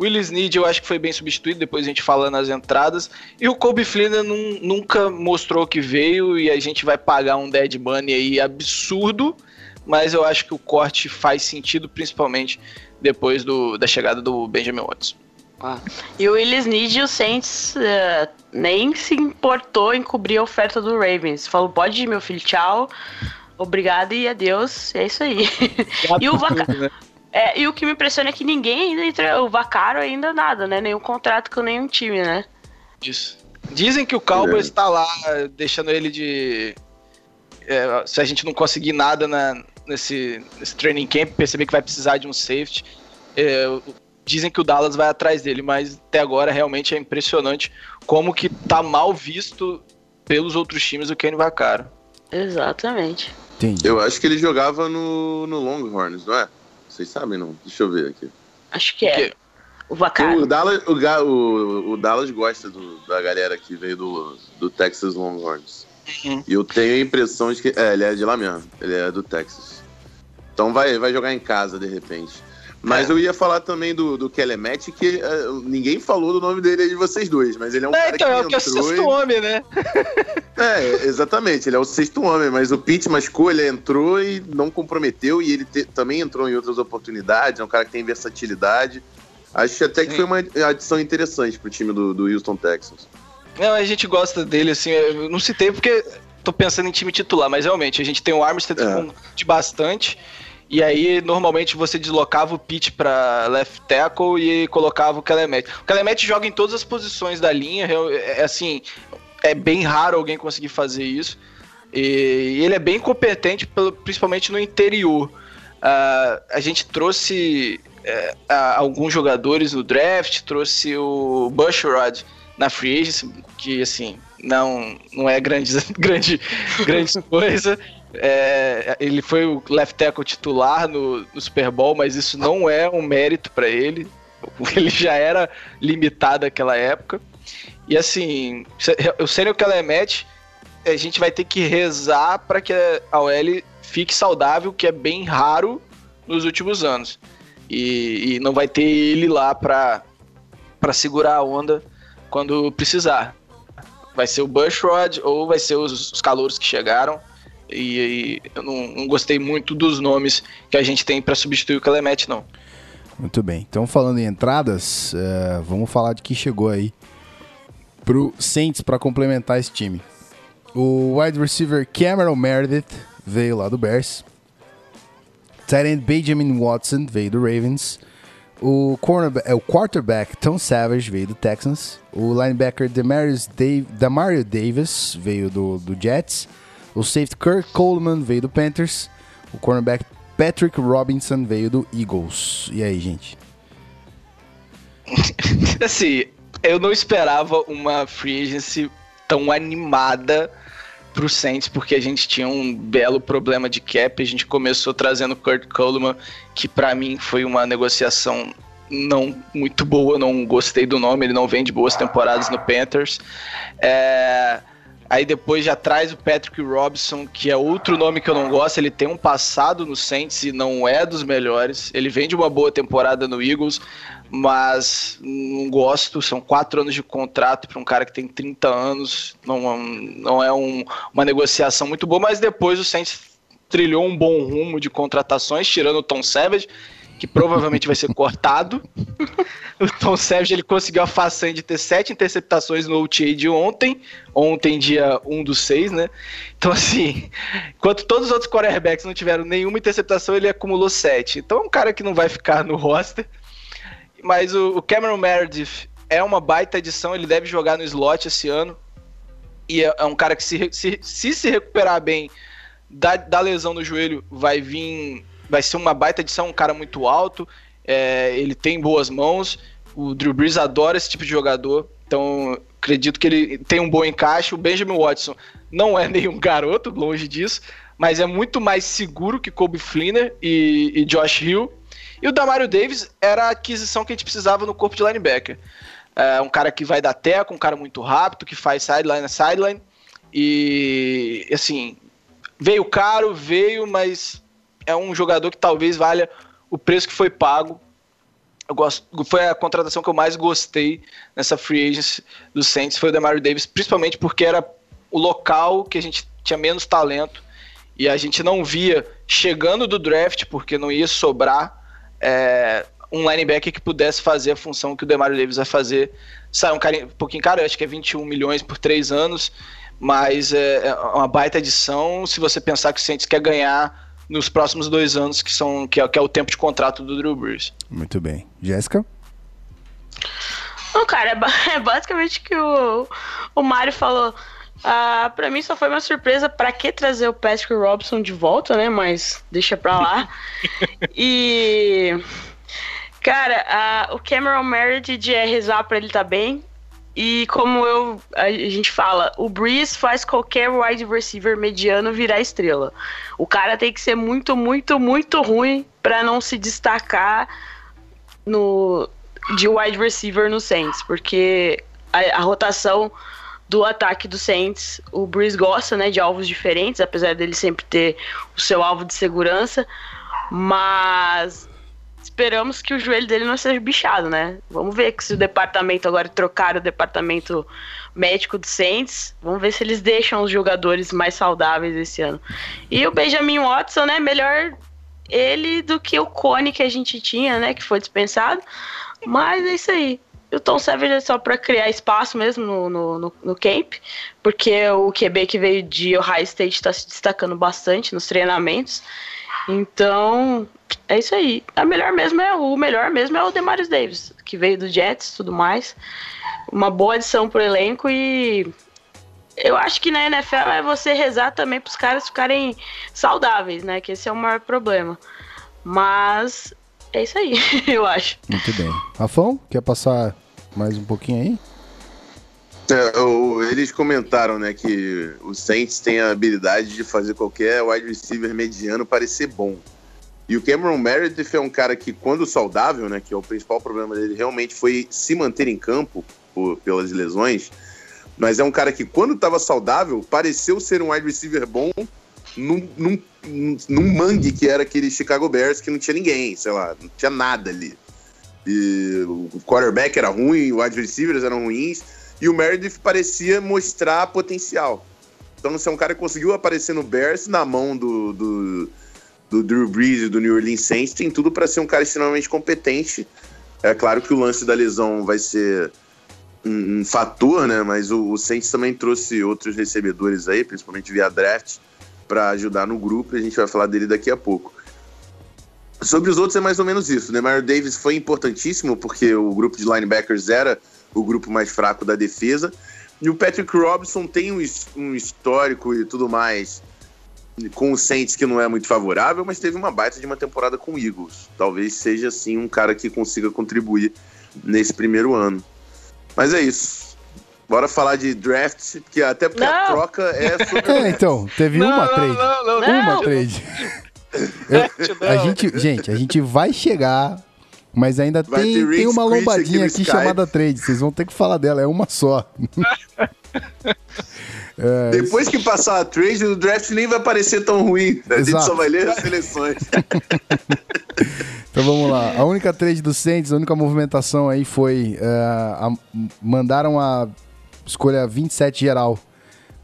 Willis Snead eu acho que foi bem substituído, depois a gente fala nas entradas. E o Kobe Flynn nun- nunca mostrou que veio e a gente vai pagar um dead money aí absurdo, mas eu acho que o corte faz sentido, principalmente depois do, da chegada do Benjamin Watson. Ah. E o Willis Need e o Saints eh, nem se importou em cobrir a oferta do Ravens. Falou, pode ir, meu filho, tchau. Obrigado e adeus. É isso aí. E o Vaca- Né? É, e o que me impressiona é que ninguém ainda entra. O Vacaro ainda nada, né? Nenhum contrato com nenhum time, né? Disso. Dizem que o Cowboys está lá deixando ele de. é, se a gente não conseguir nada na- nesse, nesse training camp, perceber que vai precisar de um safety. é, dizem que o Dallas vai atrás dele, mas até agora realmente é impressionante como que tá mal visto pelos outros times o Kenny Vaccaro. Exatamente. Entendi. Eu acho que ele jogava no, no Longhorns, não é? Vocês sabem, não? Deixa eu ver aqui. Acho que é. O Vacaro. O Dallas, o, o, o Dallas gosta do- da galera que veio do, do Texas Longhorns. Uhum. E eu tenho a impressão de que. É, ele é de lá mesmo. Ele é do Texas. Então vai, vai jogar em casa, de repente. Mas É. eu ia falar também do, do Kelemete, que é, ninguém falou do nome dele aí de vocês dois, mas ele é um É, cara então, é o que que é o entrou sexto e... homem, né? É, exatamente, ele é o sexto homem, mas o Pete machucou, ele entrou e não comprometeu, e ele te- também entrou em outras oportunidades, é um cara que tem versatilidade. Acho até que Sim. foi uma adição interessante pro time do, do Houston Texans. Não, a gente gosta dele, assim, eu não citei porque tô pensando em time titular, mas realmente, a gente tem o Armstead É. de bastante, e aí normalmente você deslocava o Pitt pra left tackle e colocava o Kelemete. O Kelemete joga em todas as posições da linha, é, é assim, é bem raro alguém conseguir fazer isso, e ele é bem competente, principalmente no interior. Ah, a gente trouxe a- alguns jogadores no draft, trouxe o Bushrod na free agency, que assim, não, não é grande, grande, grande coisa. É, ele foi o left tackle titular no, no Super Bowl, mas isso não é um mérito para ele. Ele já era limitado naquela época. E assim, o Sênio Kelemet, a gente vai ter que rezar para que a OL fique saudável, que é bem raro nos últimos anos. E, e não vai ter ele lá para segurar a onda quando precisar. Vai ser o Bushrod ou vai ser os, os calouros que chegaram. E, e eu não, não, gostei muito dos nomes que a gente tem para substituir o Clemente, não. Muito bem. Então, falando em entradas, uh, vamos falar de que chegou aí pro Saints para complementar esse time. O wide receiver Cameron Meredith veio lá do Bears. Tight Benjamin Watson veio do Ravens. O, cornerback, é, o quarterback Tom Savage veio do Texans. O linebacker Demario Davis veio do, do Jets. O safety Kirk Coleman veio do Panthers. O cornerback Patrick Robinson veio do Eagles. E aí, gente? assim, eu não esperava uma free agency tão animada pro Saints, porque a gente tinha um belo problema de cap. A gente começou trazendo Kurt Coleman, que para mim foi uma negociação não muito boa, não gostei do nome, ele não vem de boas temporadas no Panthers. É, Aí depois já traz o Patrick Robson, que é outro nome que eu não gosto. Ele tem um passado no Saints e não é dos melhores. Ele vem de uma boa temporada no Eagles, mas não gosto. São quatro anos de contrato para um cara que tem 30 anos. Não, não é um, uma negociação muito boa, mas depois o Saints trilhou um bom rumo de contratações, tirando o Tom Savage que provavelmente vai ser cortado. o Tom Savage ele conseguiu a façanha de ter sete interceptações no OTA de ontem, ontem dia 1 do 6, né? Então, assim, enquanto todos os outros quarterbacks não tiveram nenhuma interceptação, ele acumulou sete. Então, é um cara que não vai ficar no roster. Mas o, Cameron Meredith é uma baita edição, ele deve jogar no slot esse ano. E é, é um cara que, se, se se, se recuperar bem da, da lesão no joelho, vai vir vai ser uma baita edição, um cara muito alto, é, ele tem boas mãos, o Drew Brees adora esse tipo de jogador, então acredito que ele tem um bom encaixe. O Benjamin Watson não é nenhum garoto, longe disso, mas é muito mais seguro que Kobe Fleener e, e Josh Hill. E o Damario Davis era a aquisição que a gente precisava no corpo de linebacker. É um cara que vai dar teco, um cara muito rápido, que faz sideline a sideline. E, assim, veio caro, veio, mas é um jogador que talvez valha o preço que foi pago. Gosto, foi a contratação que eu mais gostei nessa free agency do Saints, foi o Demario Davis, principalmente porque era o local que a gente tinha menos talento e a gente não via chegando do draft, porque não ia sobrar é, um linebacker que pudesse fazer a função que o Demario Davis vai fazer. Sai um, cara, um pouquinho caro, acho que é 21 milhões por três anos, mas é, é uma baita edição se você pensar que o Saints quer ganhar nos próximos dois anos, que, são, que, é, que é o tempo de contrato do Drew Brees. Muito bem. Jéssica? Não, cara, é, é basicamente o que o, o Mário falou. Ah, pra mim só foi uma surpresa para que trazer o Patrick Robson de volta, né? Mas deixa pra lá. e. Cara, ah, o Cameron Meredith é rezar pra ele estar tá bem. E como eu, a gente fala, o Breeze faz qualquer wide receiver mediano virar estrela. O cara tem que ser muito, muito, muito ruim para não se destacar no de wide receiver no Saints, porque a, a rotação do ataque do Saints, o Breeze gosta, né, de alvos diferentes, apesar dele sempre ter o seu alvo de segurança, mas esperamos que o joelho dele não seja bichado, né? Vamos ver que se o departamento agora trocar o departamento médico do Saints, vamos ver se eles deixam os jogadores mais saudáveis esse ano. E o Benjamin Watson, né? Melhor ele do que o Cone que a gente tinha, né? Que foi dispensado. Mas é isso aí. O Tom Savage é só para criar espaço mesmo no, no, no, no, camp, porque o QB que veio de Ohio State está se destacando bastante nos treinamentos. Então, é isso aí. A melhor mesmo é o melhor mesmo é o Demarius Davis, que veio do Jets, tudo mais. Uma boa adição pro elenco e eu acho que na NFL é você rezar também para os caras ficarem saudáveis, né? Que esse é o maior problema. Mas é isso aí, eu acho. Muito bem. Rafão, quer passar mais um pouquinho aí? É, o, eles comentaram, né, que o Saints tem a habilidade de fazer qualquer wide receiver mediano parecer bom. E o Cameron Meredith é um cara que, quando saudável, né, que é o principal problema dele, realmente foi se manter em campo por, pelas lesões. Mas é um cara que, quando estava saudável, pareceu ser um wide receiver bom num, num, num mangue que era aquele Chicago Bears que não tinha ninguém, sei lá, não tinha nada ali. E o quarterback era ruim, os wide receivers eram ruins, e o Meredith parecia mostrar potencial. Então, você é um cara que conseguiu aparecer no Bears na mão do, do, do Drew Brees e do New Orleans Saints, tem tudo para ser um cara extremamente competente. É claro que o lance da lesão vai ser um, um fator, né? Mas o, o Saints também trouxe outros recebedores aí, principalmente via draft, para ajudar no grupo, a gente vai falar dele daqui a pouco. Sobre os outros é mais ou menos isso. O né? Mario Davis foi importantíssimo porque o grupo de linebackers era o grupo mais fraco da defesa. E o Patrick Robinson tem um, um histórico e tudo mais com o Saints que não é muito favorável, mas teve uma baita de uma temporada com o Eagles. Talvez seja assim um cara que consiga contribuir nesse primeiro ano. Mas é isso. Bora falar de draft, que até porque não. a troca é sobre. É, então, teve não, uma não, trade. Uma trade. Eu, a gente, gente, a gente vai chegar, mas ainda tem, tem uma lombadinha aqui, aqui chamada trade. Vocês vão ter que falar dela, é uma só. É, Depois que passar a trade, o draft nem vai parecer tão ruim. A gente só vai ler as seleções. então vamos lá. A única trade do Saints, a única movimentação aí foi. Uh, a, mandaram a escolha 27 geral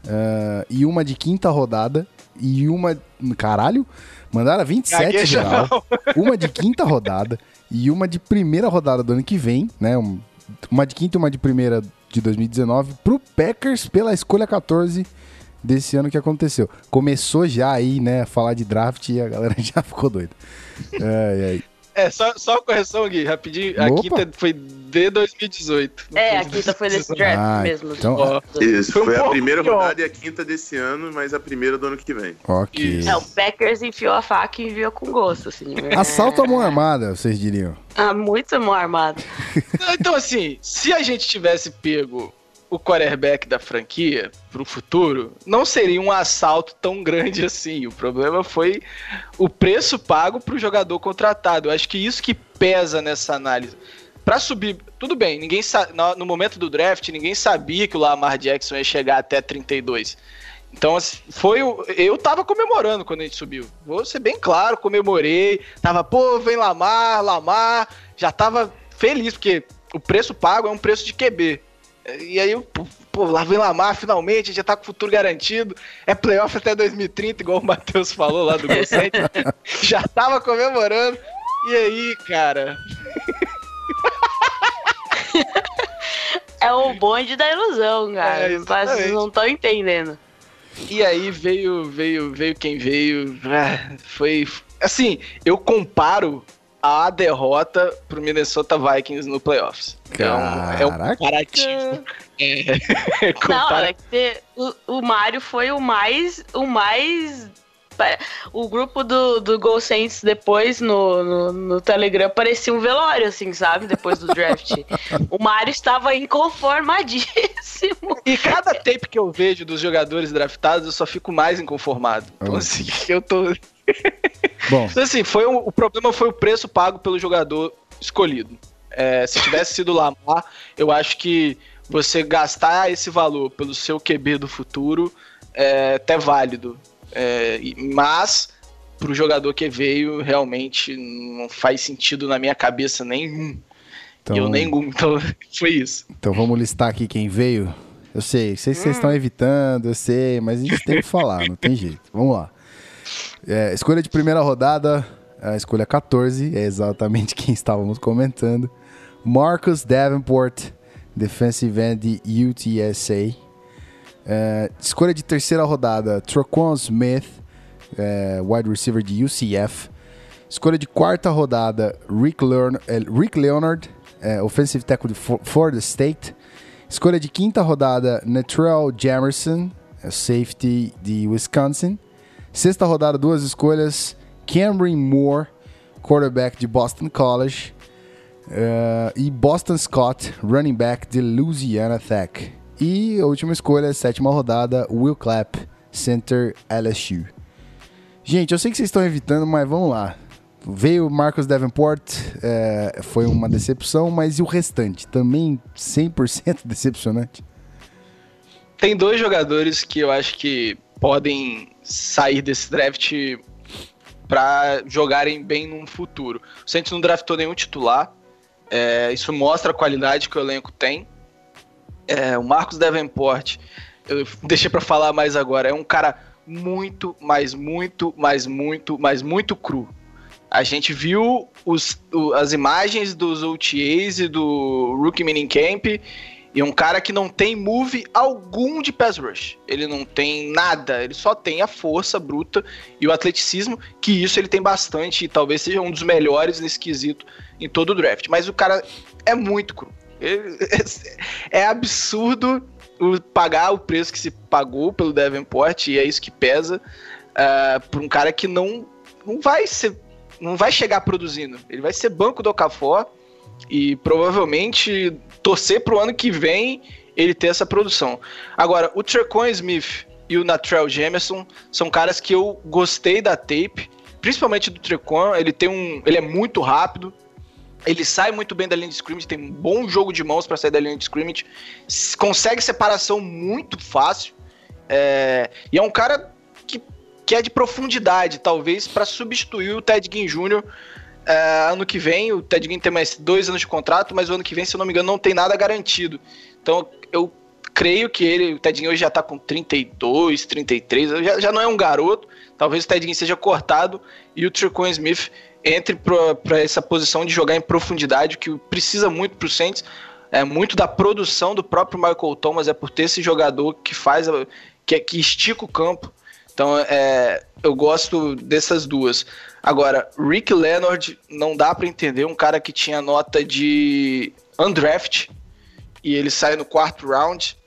uh, e uma de quinta rodada e uma. Caralho? Mandaram a 27 Gagueja geral, não. uma de quinta rodada e uma de primeira rodada do ano que vem, né? Uma de quinta e uma de primeira de 2019 pro Packers pela escolha 14 desse ano que aconteceu. Começou já aí, né, falar de draft e a galera já ficou doida. É, é, só, só correção, Gui, rapidinho. A Opa. quinta foi de 2018. É, a quinta foi desse draft ah, mesmo. Então... Isso, foi, foi um a primeira rodada e a quinta desse ano, mas a primeira do ano que vem. Ok. É, o Packers enfiou a faca e enviou com gosto, assim. Assalto à mão armada, vocês diriam. Ah, muito mão armada. então, assim, se a gente tivesse pego o quarterback da franquia para o futuro, não seria um assalto tão grande assim. O problema foi o preço pago para o jogador contratado. Eu acho que isso que pesa nessa análise. Para subir, tudo bem, ninguém no momento do draft, ninguém sabia que o Lamar Jackson ia chegar até 32. Então, assim, foi o. Eu tava comemorando quando a gente subiu. Vou ser bem claro, comemorei. Tava, pô, vem Lamar, Lamar. Já tava feliz, porque o preço pago é um preço de QB. E aí, pô, lá vem Lamar finalmente, já tá com o futuro garantido. É playoff até 2030, igual o Matheus falou lá do Gol já tava comemorando. E aí, cara? é o bonde da ilusão, cara. É, Vocês não estão entendendo. E aí veio, veio, veio quem veio. Ah, foi. Assim, eu comparo a derrota pro Minnesota Vikings no playoffs. Então, é um comparativo. É, Não, é que o, o Mario foi o mais. O mais. O grupo do, do Gol Saints depois no, no, no, Telegram parecia um velório, assim, sabe? Depois do draft. o Mario estava inconformadíssimo. E cada tape que eu vejo dos jogadores draftados, eu só fico mais inconformado. Então, assim, eu tô. Bom. Então, assim, foi um, o problema foi o preço pago pelo jogador escolhido. É, se tivesse sido Lamar, eu acho que você gastar esse valor pelo seu QB do futuro é até válido. É, mas para o jogador que veio, realmente não faz sentido na minha cabeça nenhum. Então, eu nenhum, então foi isso. Então vamos listar aqui quem veio. Eu sei, sei que vocês hum. estão evitando, eu sei, mas a gente tem que falar, não tem jeito. Vamos lá. É, escolha de primeira rodada, a escolha 14, é exatamente quem estávamos comentando. Marcus Davenport, defensive end de UTSA. É, escolha de terceira rodada, Troquan Smith, é, wide receiver de UCF. Escolha de quarta rodada, Rick, é, Rick Leonard, é, offensive tackle de Florida State. Escolha de quinta rodada, Netrell Jamerson, é, safety de Wisconsin. Sexta rodada, duas escolhas. Cameron Moore, quarterback de Boston College. Uh, e Boston Scott, running back de Louisiana Tech. E a última escolha, sétima rodada, Will Clapp, center LSU. Gente, eu sei que vocês estão evitando, mas vamos lá. Veio Marcus Davenport, é, foi uma decepção, mas e o restante? Também 100% decepcionante? Tem dois jogadores que eu acho que podem sair desse draft para jogarem bem no futuro. O Saints não draftou nenhum titular. É, isso mostra a qualidade que o elenco tem. É, o Marcos Davenport, eu deixei para falar mais agora, é um cara muito, mas muito, mas muito, mas muito cru. A gente viu os, o, as imagens dos OTAs e do Rookie Minicamp e um cara que não tem move algum de pass rush. Ele não tem nada, ele só tem a força bruta e o atleticismo, que isso ele tem bastante e talvez seja um dos melhores nesse quesito em todo o draft. Mas o cara é muito cru. Ele, é, absurdo o, pagar o preço que se pagou pelo Davenport e é isso que pesa uh, ah, para um cara que não, não vai ser não vai chegar produzindo. Ele vai ser banco do Okafor e provavelmente torcer pro ano que vem ele ter essa produção. Agora, o Trequan Smith e o Natrell Jameson são caras que eu gostei da tape, principalmente do Trequan, ele tem um, ele é muito rápido, ele sai muito bem da linha de scrimmage, tem um bom jogo de mãos para sair da linha de scrimmage, consegue separação muito fácil, é, e é um cara que, que é de profundidade, talvez, para substituir o Ted Ginn Jr., é, ano que vem, o Ted Ginn tem mais dois anos de contrato, mas o ano que vem, se eu não me engano, não tem nada garantido. Então eu creio que ele, o Ted Ginn hoje já tá com 32, 33, já, já não é um garoto. Talvez o Ted Ginn seja cortado e o Tricon Smith entre para essa posição de jogar em profundidade, que precisa muito pro Saints. É muito da produção do próprio Michael Thomas, é por ter esse jogador que faz, que, que estica o campo. Então, é, eu gosto dessas duas. Agora, Rick Leonard não dá para entender um cara que tinha nota de undraft e ele sai no quarto round.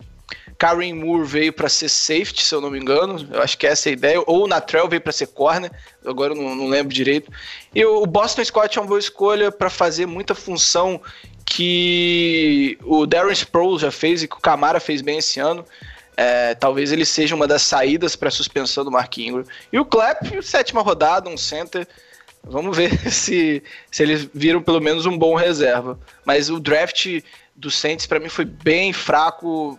Karen Moore veio para ser safety, se eu não me engano. Eu acho que é essa a ideia. Ou Natrell veio para ser corner. Agora eu não, não, lembro direito. E o Boston Scott é uma boa escolha para fazer muita função que o Darren Sproles já fez e que o Camara fez bem esse ano. É, talvez ele seja uma das saídas para a suspensão do Mark Ingram. E o Clapp, sétima rodada, um center. Vamos ver se, se eles viram pelo menos um bom reserva. Mas o draft do Saints para mim foi bem fraco.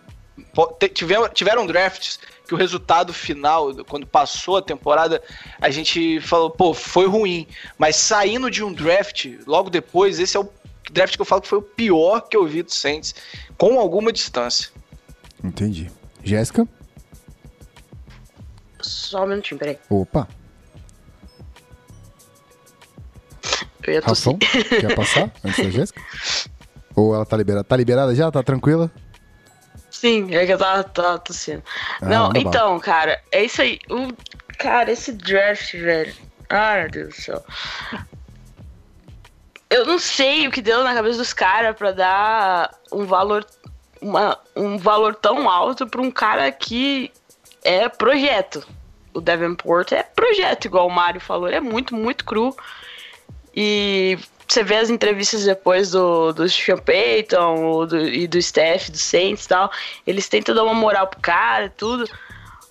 Tiveram, tiveram drafts que o resultado final, quando passou a temporada, a gente falou, pô, foi ruim. Mas saindo de um draft, logo depois, esse é o draft que eu falo que foi o pior que eu vi do Saints, com alguma distância. Entendi. Jéssica? Só um minutinho, peraí. Opa. Eu ia tossir. quer passar antes da Jéssica? Ou ela tá liberada? Tá liberada já? Tá tranquila? Sim, é que eu tava, tava tossindo. Ah, Não, então, cara, é isso aí. O, cara, esse draft, velho. Ai, meu Deus do céu. Eu não sei o que deu na cabeça dos caras pra dar um valor uma, um valor tão alto para um cara que é projeto. O Davenport é projeto, igual o Mário falou. Ele é muito, muito cru. E você vê as entrevistas depois do, do Sean Payton do, e do Steph, do Saints e tal. Eles tentam dar uma moral pro cara e tudo.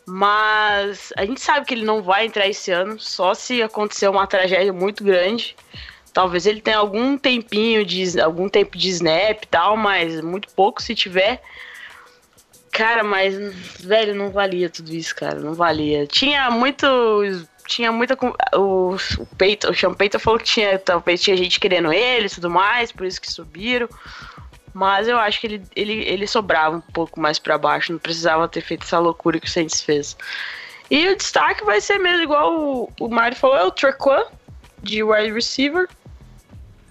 Mas a gente sabe que ele não vai entrar esse ano, só se acontecer uma tragédia muito grande. Talvez ele tenha algum tempinho de algum tempo de snap e tal, mas muito pouco se tiver. Cara, mas velho, não valia tudo isso, cara, não valia. Tinha muito tinha muita o, o Peito, o Champeito falou que tinha talvez tinha gente querendo ele e tudo mais, por isso que subiram. Mas eu acho que ele, ele, ele sobrava um pouco mais para baixo, não precisava ter feito essa loucura que o Saints fez. E o destaque vai ser mesmo igual o, o Mário falou, é o Trequan de wide receiver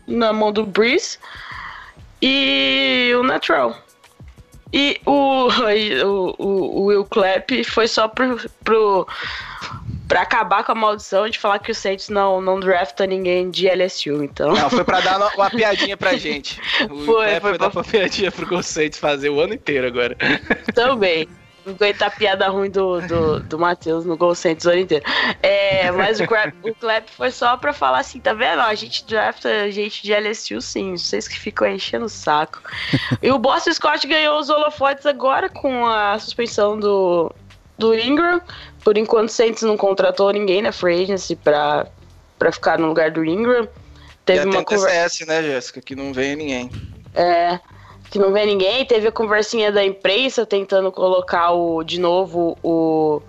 na mão do Breeze e o Natural. E o, o, o, Will Clapp foi só pro, pro, pra acabar com a maldição de falar que o Saints não, não drafta ninguém de LSU, então. Não, foi pra dar uma piadinha pra gente. O foi, Clapp foi, foi pra... dar uma piadinha pro Saints fazer o ano inteiro agora. Também aguentar a piada ruim do, do, do Matheus no Gol Saints o ano inteiro. É, mas o, o Clap foi só pra falar assim, tá vendo? A gente drafta gente de LSU sim, vocês que ficam enchendo o saco. e o Boston Scott ganhou os holofotes agora com a suspensão do, do Ingram. Por enquanto o Saints não contratou ninguém na free agency pra, pra ficar no lugar do Ingram. Teve e uma conversa... né, Jéssica, que não veio ninguém. É, que não vê ninguém. Teve a conversinha da imprensa tentando colocar o, de novo o,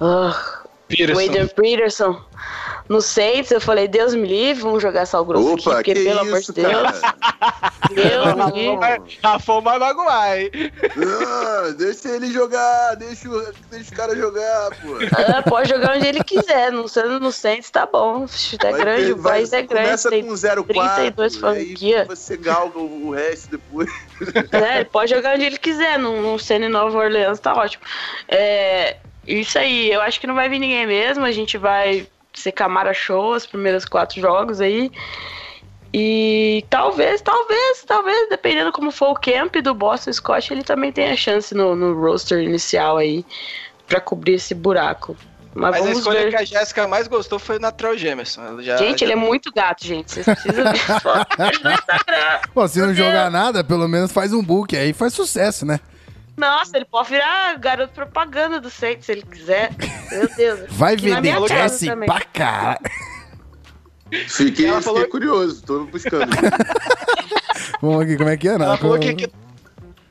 Ah, Peterson. Wader Peterson. No Saints, eu falei, Deus me livre, vamos jogar sal grosso aqui, Opa, porque que pelo amor isso, de Deus. Deus Não, me livre. não. Rafão vai magoar, hein? Ah, deixa ele jogar, deixa, o- deixa o cara jogar, pô. Ah, pode jogar onde ele quiser, não sendo no Saints, tá bom. É Vai grande, ter- o vai- país é grande, Começa tem com 0,4, 32 aí você galga o resto depois. Ele pode jogar onde ele quiser, não, não sendo em Nova Orleans, tá ótimo. É, isso aí, eu acho que não vai vir ninguém mesmo, a gente vai ser Camara Show os primeiros quatro jogos aí. E talvez, talvez, talvez, dependendo como for o camp do Boston Scott, ele também tenha chance no, no roster inicial aí pra cobrir esse buraco. Mas, Mas a escolha ver. que a Jéssica mais gostou foi o Natrell Jamerson. Ela já, Gente, já- ele é muito gato, gente. Vocês precisam ver. Pô, se não jogar nada, pelo menos faz um book aí, faz sucesso, né? Nossa, ele pode virar garoto propaganda do Saints se ele quiser. Meu Deus. Vai vender também. pra caralho. Fiquei, falou- curioso, tô buscando. Vamos aqui, como é que é? Não, Ela falou que, que-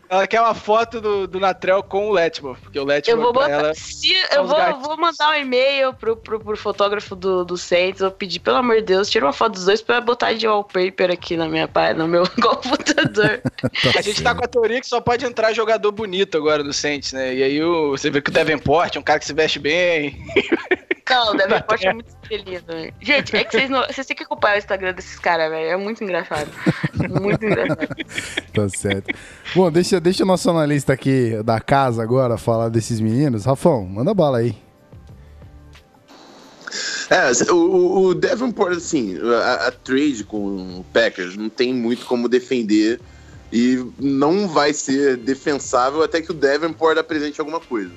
ela quer uma foto do, do Natrell com o Letmore, porque o Eu Letmore vou pra botar. ela... Se, são eu os vou, gatinhos. vou mandar um e-mail pro, pro, pro fotógrafo do, do Saints. Vou pedir, pelo amor de Deus, tira uma foto dos dois pra eu botar de wallpaper aqui na minha pá- no meu computador. A gente tá com a teoria que só pode entrar jogador bonito agora no Saints, né? E aí o, você vê que o Davenport é um cara que se veste bem. Não, o Davenport é muito feliz. Gente, é que vocês, não, vocês têm que acompanhar o Instagram desses caras, velho. É muito engraçado. Muito engraçado. Tá certo. Bom, deixa, deixa o nosso analista aqui da casa agora falar desses meninos. Rafão, manda bala aí. É, o, o- Davenport, assim, a, a trade com o Packers não tem muito como defender e não vai ser defensável até que o Davenport apresente alguma coisa.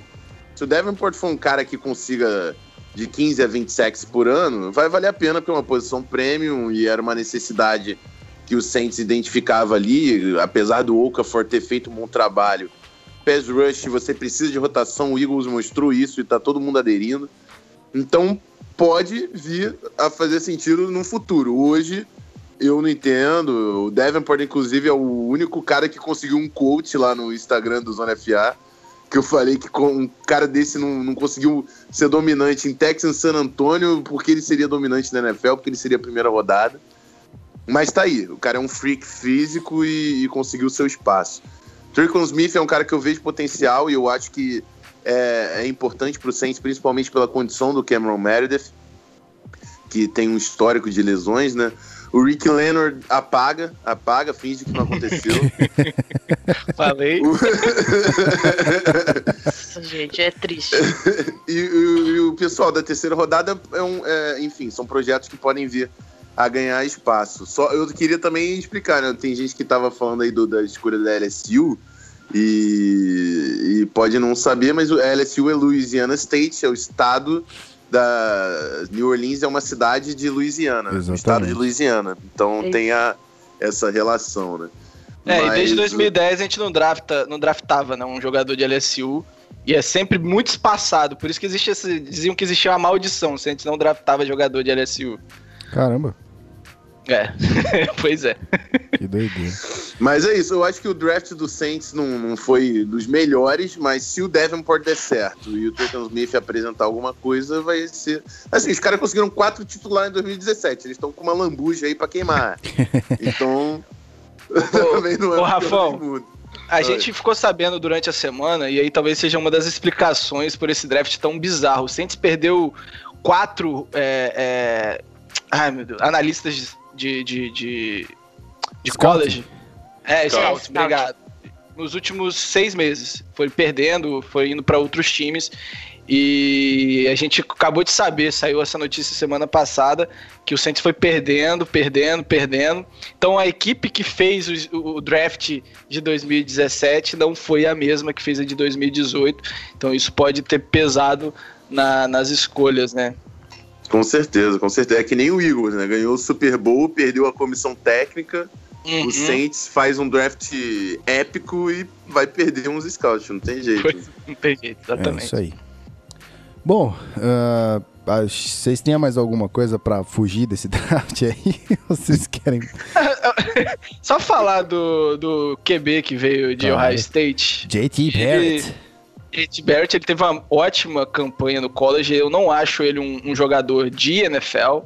Se o Davenport for um cara que consiga de 15 a 20 sacks por ano, vai valer a pena porque é uma posição premium e era uma necessidade que o Saints identificava ali, apesar do Okafor ter feito um bom trabalho. Pass rush, você precisa de rotação, o Eagles mostrou isso e tá todo mundo aderindo. Então, pode vir a fazer sentido no futuro. Hoje, eu não entendo. O Davenport, inclusive, é o único cara que conseguiu um coach lá no Instagram do Zona FA. Que eu falei que um cara desse não, não conseguiu ser dominante em Texas San Antonio, porque ele seria dominante na NFL, porque ele seria a primeira rodada. Mas tá aí, o cara é um freak físico e, e conseguiu seu espaço. Tricon Smith é um cara que eu vejo potencial e eu acho que é, é importante pro Saints, principalmente pela condição do Cameron Meredith, que tem um histórico de lesões, né? O Rick Leonard apaga, apaga, finge que não aconteceu. Falei. O- gente, é triste. e, e- e o pessoal da terceira rodada, é um, é, enfim, são projetos que podem vir a ganhar espaço. Só eu queria também explicar, né? Tem gente que estava falando aí do, da escolha da LSU e, e pode não saber, mas o LSU é Louisiana State, é o estado da New Orleans é uma cidade de Louisiana, né? Exatamente. estado de Louisiana. Então Sim. tem a, essa relação, né? É, e Mas- desde 2010 a gente não, drafta, não draftava né, um jogador de LSU. E é sempre muito espaçado. Por isso que existe esse. Diziam que existia uma maldição se a gente não draftava jogador de LSU. Caramba, É, pois é. que doideira. Mas é isso, eu acho que o draft do Saints não, não foi dos melhores, mas se o Davenport der certo e o Trayton Smith apresentar alguma coisa, vai ser. Assim, os caras conseguiram quatro titulares em 2017, eles estão com uma lambuja aí pra queimar. Então. também não é ô, Rafão. A Oi. gente ficou sabendo durante a semana, e aí talvez seja uma das explicações por esse draft tão bizarro. O Saints perdeu quatro é, é, ai, meu Deus, analistas de, de, de, de college. É, Scout. Scouts, obrigado. Nos últimos seis meses. Foi perdendo, foi indo para outros times. E a gente acabou de saber, saiu essa notícia semana passada, que o Saints foi perdendo, perdendo, perdendo. Então a equipe que fez o, o draft de 2017 não foi a mesma que fez a de 2018. Então isso pode ter pesado na- nas escolhas, né? Com certeza, com certeza. É que nem o Eagles, né? Ganhou o Super Bowl, perdeu a comissão técnica. Uhum. O Saints faz um draft épico e vai perder uns scouts, não tem jeito. Foi. Não tem jeito, É exatamente. isso aí. Bom, ah, vocês têm mais alguma coisa pra fugir desse draft aí? Vocês querem. Só falar do, do QB que veio de. Ohio State. JT Barrett. Ed Barrett ele teve uma ótima campanha no college. Eu não acho ele um, um, jogador de NFL.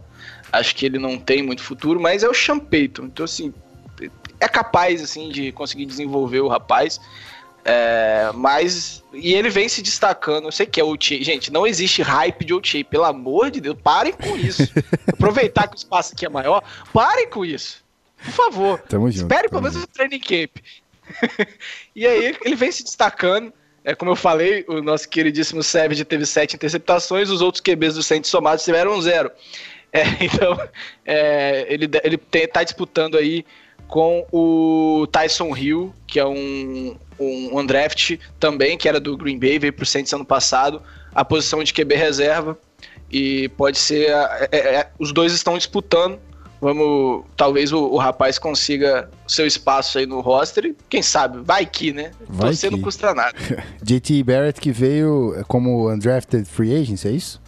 Acho que ele não tem muito futuro, mas é o Sean Payton. Então, assim, é capaz assim de conseguir desenvolver o rapaz. É, mas. E ele vem se destacando. Eu sei que é o Ochei. Gente, não existe hype de Ochei. Pelo amor de Deus, parem com isso. Aproveitar que o espaço aqui é maior, parem com isso. Por favor. Tamo junto. Espere pelo menos o training camp. e aí ele vem se destacando. É, como eu falei, o nosso queridíssimo Savage teve sete interceptações, os outros QBs do Saints somados tiveram zero. É, então, é, ele, ele tá disputando aí com o Tyson Hill, que é um, um undraft também, que era do Green Bay, veio pro Saints ano passado, a posição de QB reserva, e pode ser, é, é, os dois estão disputando, vamos, talvez o, o, rapaz consiga seu espaço aí no roster, quem sabe, vai que, né? Vai Você não custa nada. JT Barrett que veio como undrafted free agent, é isso?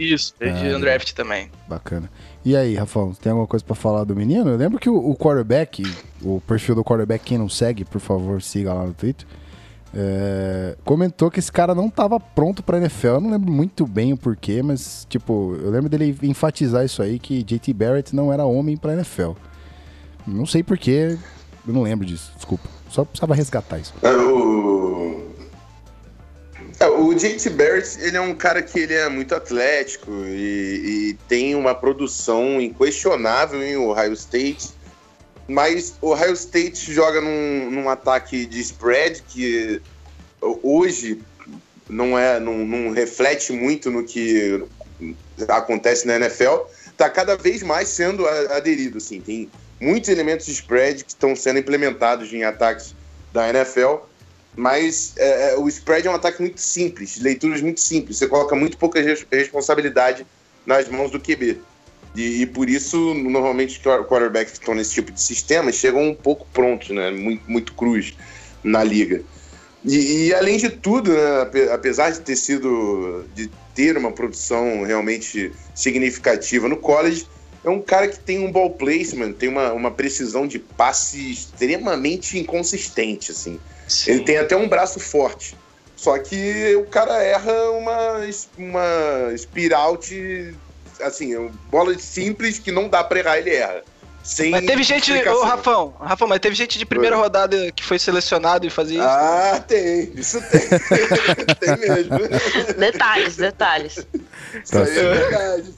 Isso, é de undraft também. Bacana. E aí, Rafão, tem alguma coisa para falar do menino? Eu lembro que o, o, quarterback, o perfil do quarterback, quem não segue, por favor, siga lá no Twitter. É, comentou que esse cara não estava pronto para NFL. Eu não lembro muito bem o porquê, mas tipo, eu lembro dele enfatizar isso aí que JT Barrett não era homem para NFL. Não sei porquê, eu não lembro disso. Desculpa. Só precisava resgatar isso. É, o é, o JT Barrett, ele é um cara que ele é muito atlético e, e, tem uma produção inquestionável em Ohio State, mas o Ohio State joga num, num ataque de spread que hoje não é não, não, reflete muito no que acontece na NFL, está cada vez mais sendo aderido, assim, tem muitos elementos de spread que estão sendo implementados em ataques da NFL mas é, é, o spread é um ataque muito simples, leituras muito simples. Você coloca muito pouca res responsabilidade nas mãos do QB. E, e, por isso, normalmente, quarterbacks que estão nesse tipo de sistema chegam um pouco prontos, né? Muito, muito cruz na liga. E, e além de tudo, né? apesar de ter sido. de ter uma produção realmente significativa no college, é um cara que tem um ball placement, tem uma, uma precisão de passe extremamente inconsistente, assim. Sim. Ele tem até um braço forte. Só que o cara erra uma, uma espiral de. Assim, bola simples que não dá pra errar, ele erra. Sem mas teve gente, ô Rafão, Rafão, mas teve gente de primeira Foi. rodada que foi selecionado e fazia isso. Ah, tem, isso tem. tem mesmo. Detalhes, detalhes. Isso aí é verdade.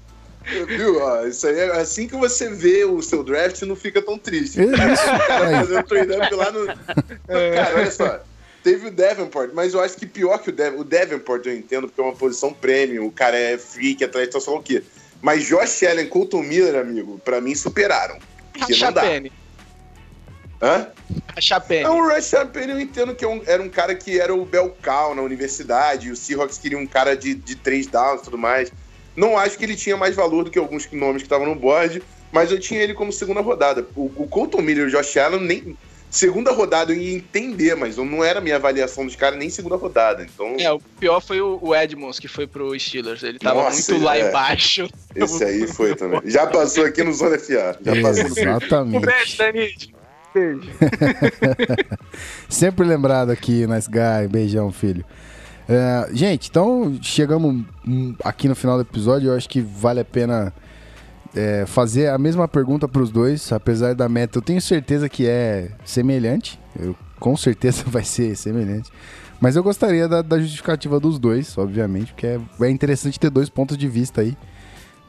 Viu? Ó, isso aí é assim que você vê o seu draft, não fica tão triste. É isso. Cara fazendo trade-up lá no. Cara, olha só. Teve o Davenport, mas eu acho que pior que o Davenport. O Davenport eu entendo, porque é uma posição premium, o cara é freak, atleta, só o quê. Mas Josh Allen, Colton Miller, amigo, pra mim superaram. Porque não dá. Hã? Chapéu. Não, o Rush Champagne eu entendo que é era um cara que era o Belcal na universidade, e o Seahawks queria um cara de, de três downs e tudo mais. Não acho que ele tinha mais valor do que alguns nomes que estavam no board, mas eu tinha ele como segunda rodada. O, o Colton Miller e o Josh Allen nem. Segunda rodada eu ia entender, mas não era a minha avaliação dos caras nem segunda rodada. Então... É, o pior foi o Edmonds, que foi pro Steelers. Ele tava Nossa, muito lá é. embaixo. Esse aí foi também. Já passou aqui no Zona FA. Já passou. Exatamente. Um beijo, Danite. Beijo. Sempre lembrado aqui, Nice Guy. Beijão, filho. É, gente, então chegamos aqui no final do episódio. Eu acho que vale a pena é, fazer a mesma pergunta para os dois, apesar da meta. Eu tenho certeza que é semelhante. Eu, com certeza vai ser semelhante. Mas eu gostaria da, da justificativa dos dois, obviamente, porque é, é, interessante ter dois pontos de vista aí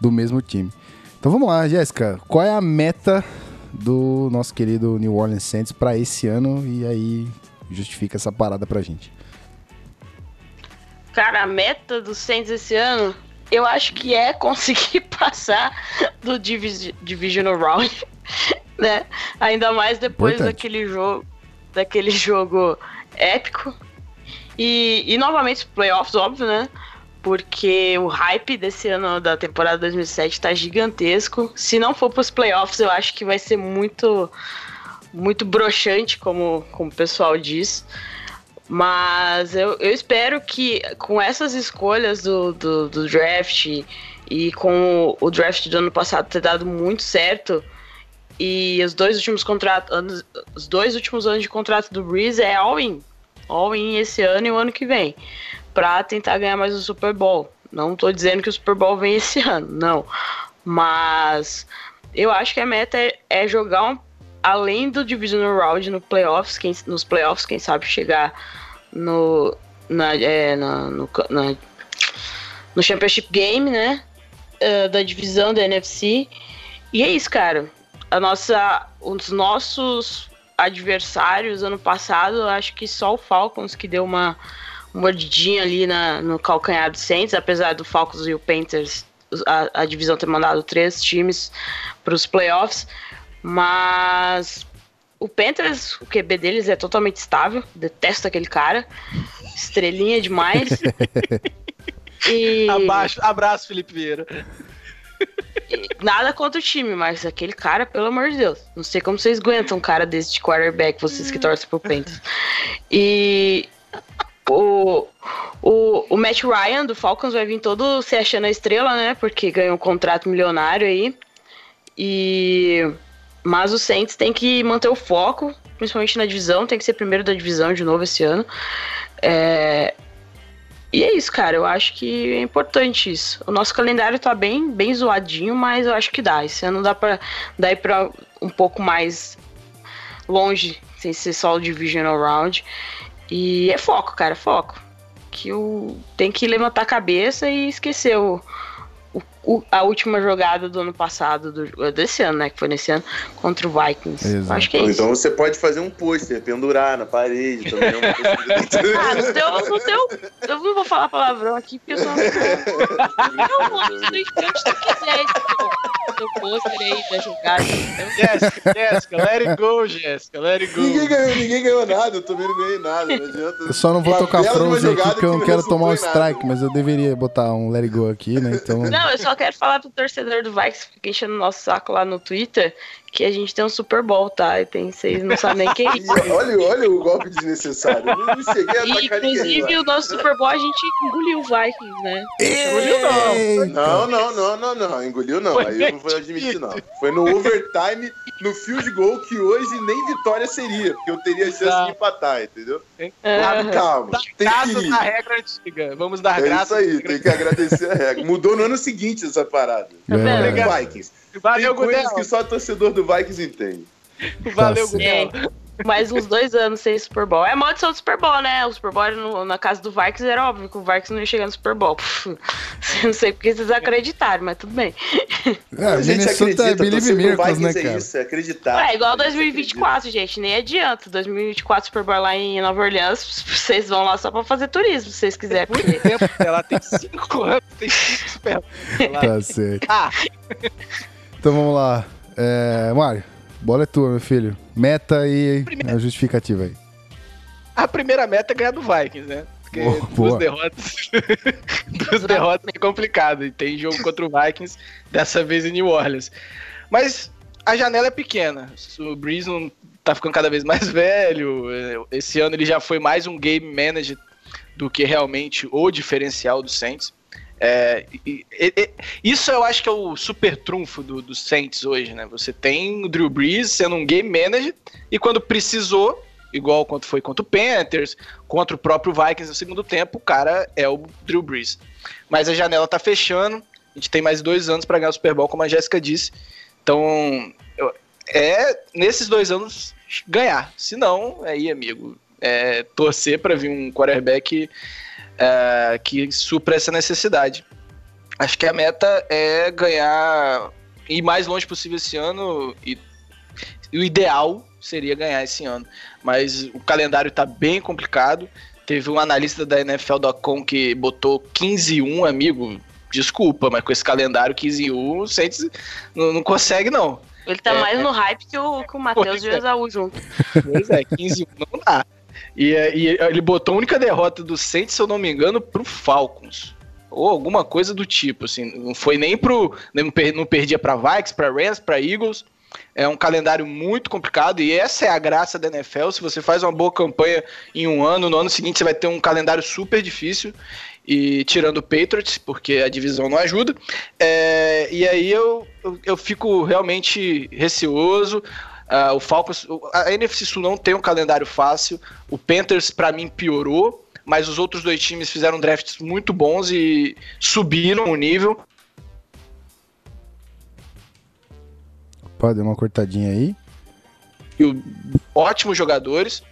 do mesmo time. Então vamos lá, Jéssica. Qual é a meta do nosso querido New Orleans Saints para esse ano? E aí justifica essa parada pra gente. Cara, a meta do Saints esse ano, eu acho que é conseguir passar do Divis Divisional Round, né? Ainda mais depois Importante. daquele jogo, daquele jogo épico. E, e novamente playoffs, óbvio, né? Porque o hype desse ano da temporada 2007 tá gigantesco. Se não for pros playoffs, eu acho que vai ser muito muito broxante, como, como o pessoal diz. Mas eu, eu espero que com essas escolhas do, do, do draft e com o, draft do ano passado ter dado muito certo, e os dois últimos contratos, anos, os dois últimos anos de contrato do Breeze é all-in. all-in esse ano e o ano que vem, pra tentar ganhar mais o Super Bowl. Não tô dizendo que o Super Bowl vem esse ano, não. Mas eu acho que a meta é, é jogar um, além do Divisional Round no playoffs, quem, nos playoffs, quem sabe chegar no, na, é, na, no, na, no Championship Game, né? Uh, da divisão da NFC. E é isso, cara. A nossa, os nossos adversários ano passado, acho que só o Falcons que deu uma mordidinha ali na, no calcanhar do Saints, apesar do Falcons e o Panthers, a, a divisão ter mandado três times para os playoffs. Mas o Panthers, o QB deles é totalmente estável. Detesto aquele cara. Estrelinha demais. e... Abaixo, abraço, Felipe Vieira. Nada contra o time, mas aquele cara, pelo amor de Deus. Não sei como vocês aguentam um cara desse de quarterback, vocês que torcem pro Panthers. E o, o, o Matt Ryan do Falcons vai vir todo se achando a estrela, né? Porque ganhou um contrato milionário aí. E mas o Saints tem que manter o foco, principalmente na divisão, tem que ser primeiro da divisão de novo esse ano. É... E é isso, cara. Eu acho que é importante isso. O nosso calendário tá bem, bem zoadinho, mas eu acho que dá. Esse ano dá pra, dá ir pra um pouco mais longe, sem ser só o Divisional Round. E é foco, cara, foco. Que o... tem que levantar a cabeça e esquecer o, o, a última jogada do ano passado, do, desse ano, né? Que foi nesse ano, contra o Vikings. Exato. Acho que é isso. Então você pode fazer um pôster, pendurar na parede também. É ah, no teu, no teu. Eu não vou falar palavrão aqui, porque eu sou. tu quiser, teu pôster aí da jogada. Jéssica, Jéssica, let it go, Jéssica, let it go. Ninguém ganhou, ninguém ganhou nada, eu também não ganhei nada, não adianta. Eu só não vou tocar Frozen aqui porque eu não quero tomar um strike, nada. mas eu deveria botar um let it go aqui, né? Então... Não, eu só só quero falar pro torcedor do Vikes que fica enchendo o nosso saco lá no Twitter que a gente tem um Super Bowl, tá? E tem, vocês não sabem nem quem é isso. olha, olha o golpe desnecessário. Não, não cheguei a e, Inclusive, o nosso Super Bowl a gente engoliu o Vikings, né? Engoliu não. Não, não, não, não, não. Engoliu não. Aí eu não vou admitir, não. Foi no overtime, no field goal, que hoje nem vitória seria, porque eu teria chance de empatar, entendeu? Uhum. Calma. Tem que ir. regra antiga. Vamos dar é graças. É isso aí, tem que agradecer a regra. Mudou no ano seguinte essa parada. É. Vikings. Valeu, Tem coisas que só torcedor do Vikings entende. Valeu, tá Gudel. Mais uns dois anos sem Super Bowl. É maldição do Super Bowl, né? O Super Bowl no, na casa do Vikings era óbvio que o Vikings não ia chegar no Super Bowl. não sei porque vocês acreditaram, mas tudo bem. É, a gente acredita, é Believe Miracles, né, cara? É isso, é acreditar. É igual 2024, gente, nem adianta. 2024 Super Bowl lá em Nova Orleans, vocês vão lá só pra fazer turismo, se vocês quiserem. Porque... Ela tem cinco anos, tem cinco Super Bowl. Tá certo. Ah. Então vamos lá. É, Mário, bola é tua, meu filho. Meta e primeira... a justificativa aí. A primeira meta é ganhar do Vikings, né? Porque boa, duas boa. derrotas. duas derrotas é complicado. E tem jogo contra o Vikings, dessa vez em New Orleans. Mas a janela é pequena. O Breeze não tá ficando cada vez mais velho. Esse ano ele já foi mais um game manager do que realmente o diferencial do Saints. É, e, e, isso eu acho que é o super trunfo do, do Saints hoje, né? Você tem o Drew Brees sendo um game manager e quando precisou, igual quando foi contra o Panthers, contra o próprio Vikings no segundo tempo, o cara é o Drew Brees. Mas a janela tá fechando, a gente tem mais dois anos para ganhar o Super Bowl, como a Jéssica disse. Então, é nesses dois anos ganhar. Se não, aí, amigo, é torcer para vir um quarterback é, que supra essa necessidade. Acho que a meta é ganhar, ir mais longe possível esse ano e, e o ideal seria ganhar esse ano. Mas o calendário está bem complicado. Teve um analista da NFL.com que botou 15-1, amigo. Desculpa, mas com esse calendário 15-1, o Saints não, não consegue, não. Ele tá é, mais no hype que o, que o Matheus e o Esaú junto. Pois é, 15-1 não dá. E, e, ele botou a única derrota do Saints, se eu não me engano, pro Falcons. Ou alguma coisa do tipo, assim. Não foi nem pro. Não perdia pra Vikings, pra Rams, pra Eagles. É um calendário muito complicado e essa é a graça da NFL. Se você faz uma boa campanha em um ano, no ano seguinte você vai ter um calendário super difícil e tirando o Patriots, porque a divisão não ajuda. É, e aí eu, eu, eu, fico realmente receoso. Uh, o Falcons, a NFC Sul não tem um calendário fácil. O Panthers, para mim, piorou, mas os outros dois times fizeram drafts muito bons e subiram o nível. Pode dar uma cortadinha aí. E ótimos jogadores.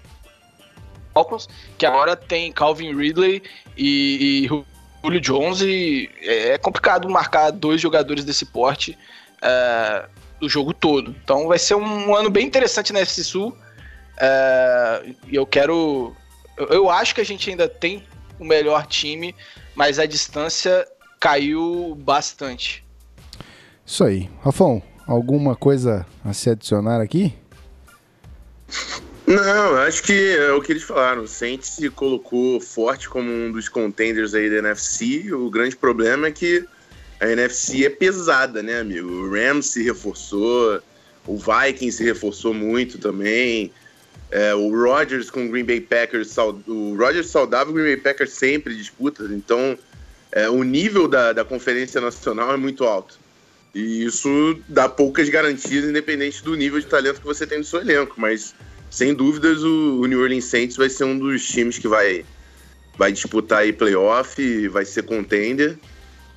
Falcons, que agora tem Calvin Ridley e, e Julio Jones e é complicado marcar dois jogadores desse porte uh, o jogo todo. Então vai ser um ano bem interessante na FC Sul. Uh, e eu quero. Eu, eu acho que a gente ainda tem o melhor time, mas a distância caiu bastante. Isso aí. Rafão, alguma coisa a se adicionar aqui? Não, acho que é o que eles falaram. O Saints se colocou forte como um dos contenders aí da NFC. O grande problema é que a NFC é pesada, né, amigo? O Rams se reforçou, o Vikings se reforçou muito também. É, o Rodgers com o Green Bay Packers, o Rodgers saudável, o Green Bay Packers sempre disputa. Então, é, o nível da, da Conferência Nacional é muito alto. E isso dá poucas garantias, independente do nível de talento que você tem no seu elenco. Mas sem dúvidas, o, o, New Orleans Saints vai ser um dos times que vai, vai disputar aí playoff, vai ser contender.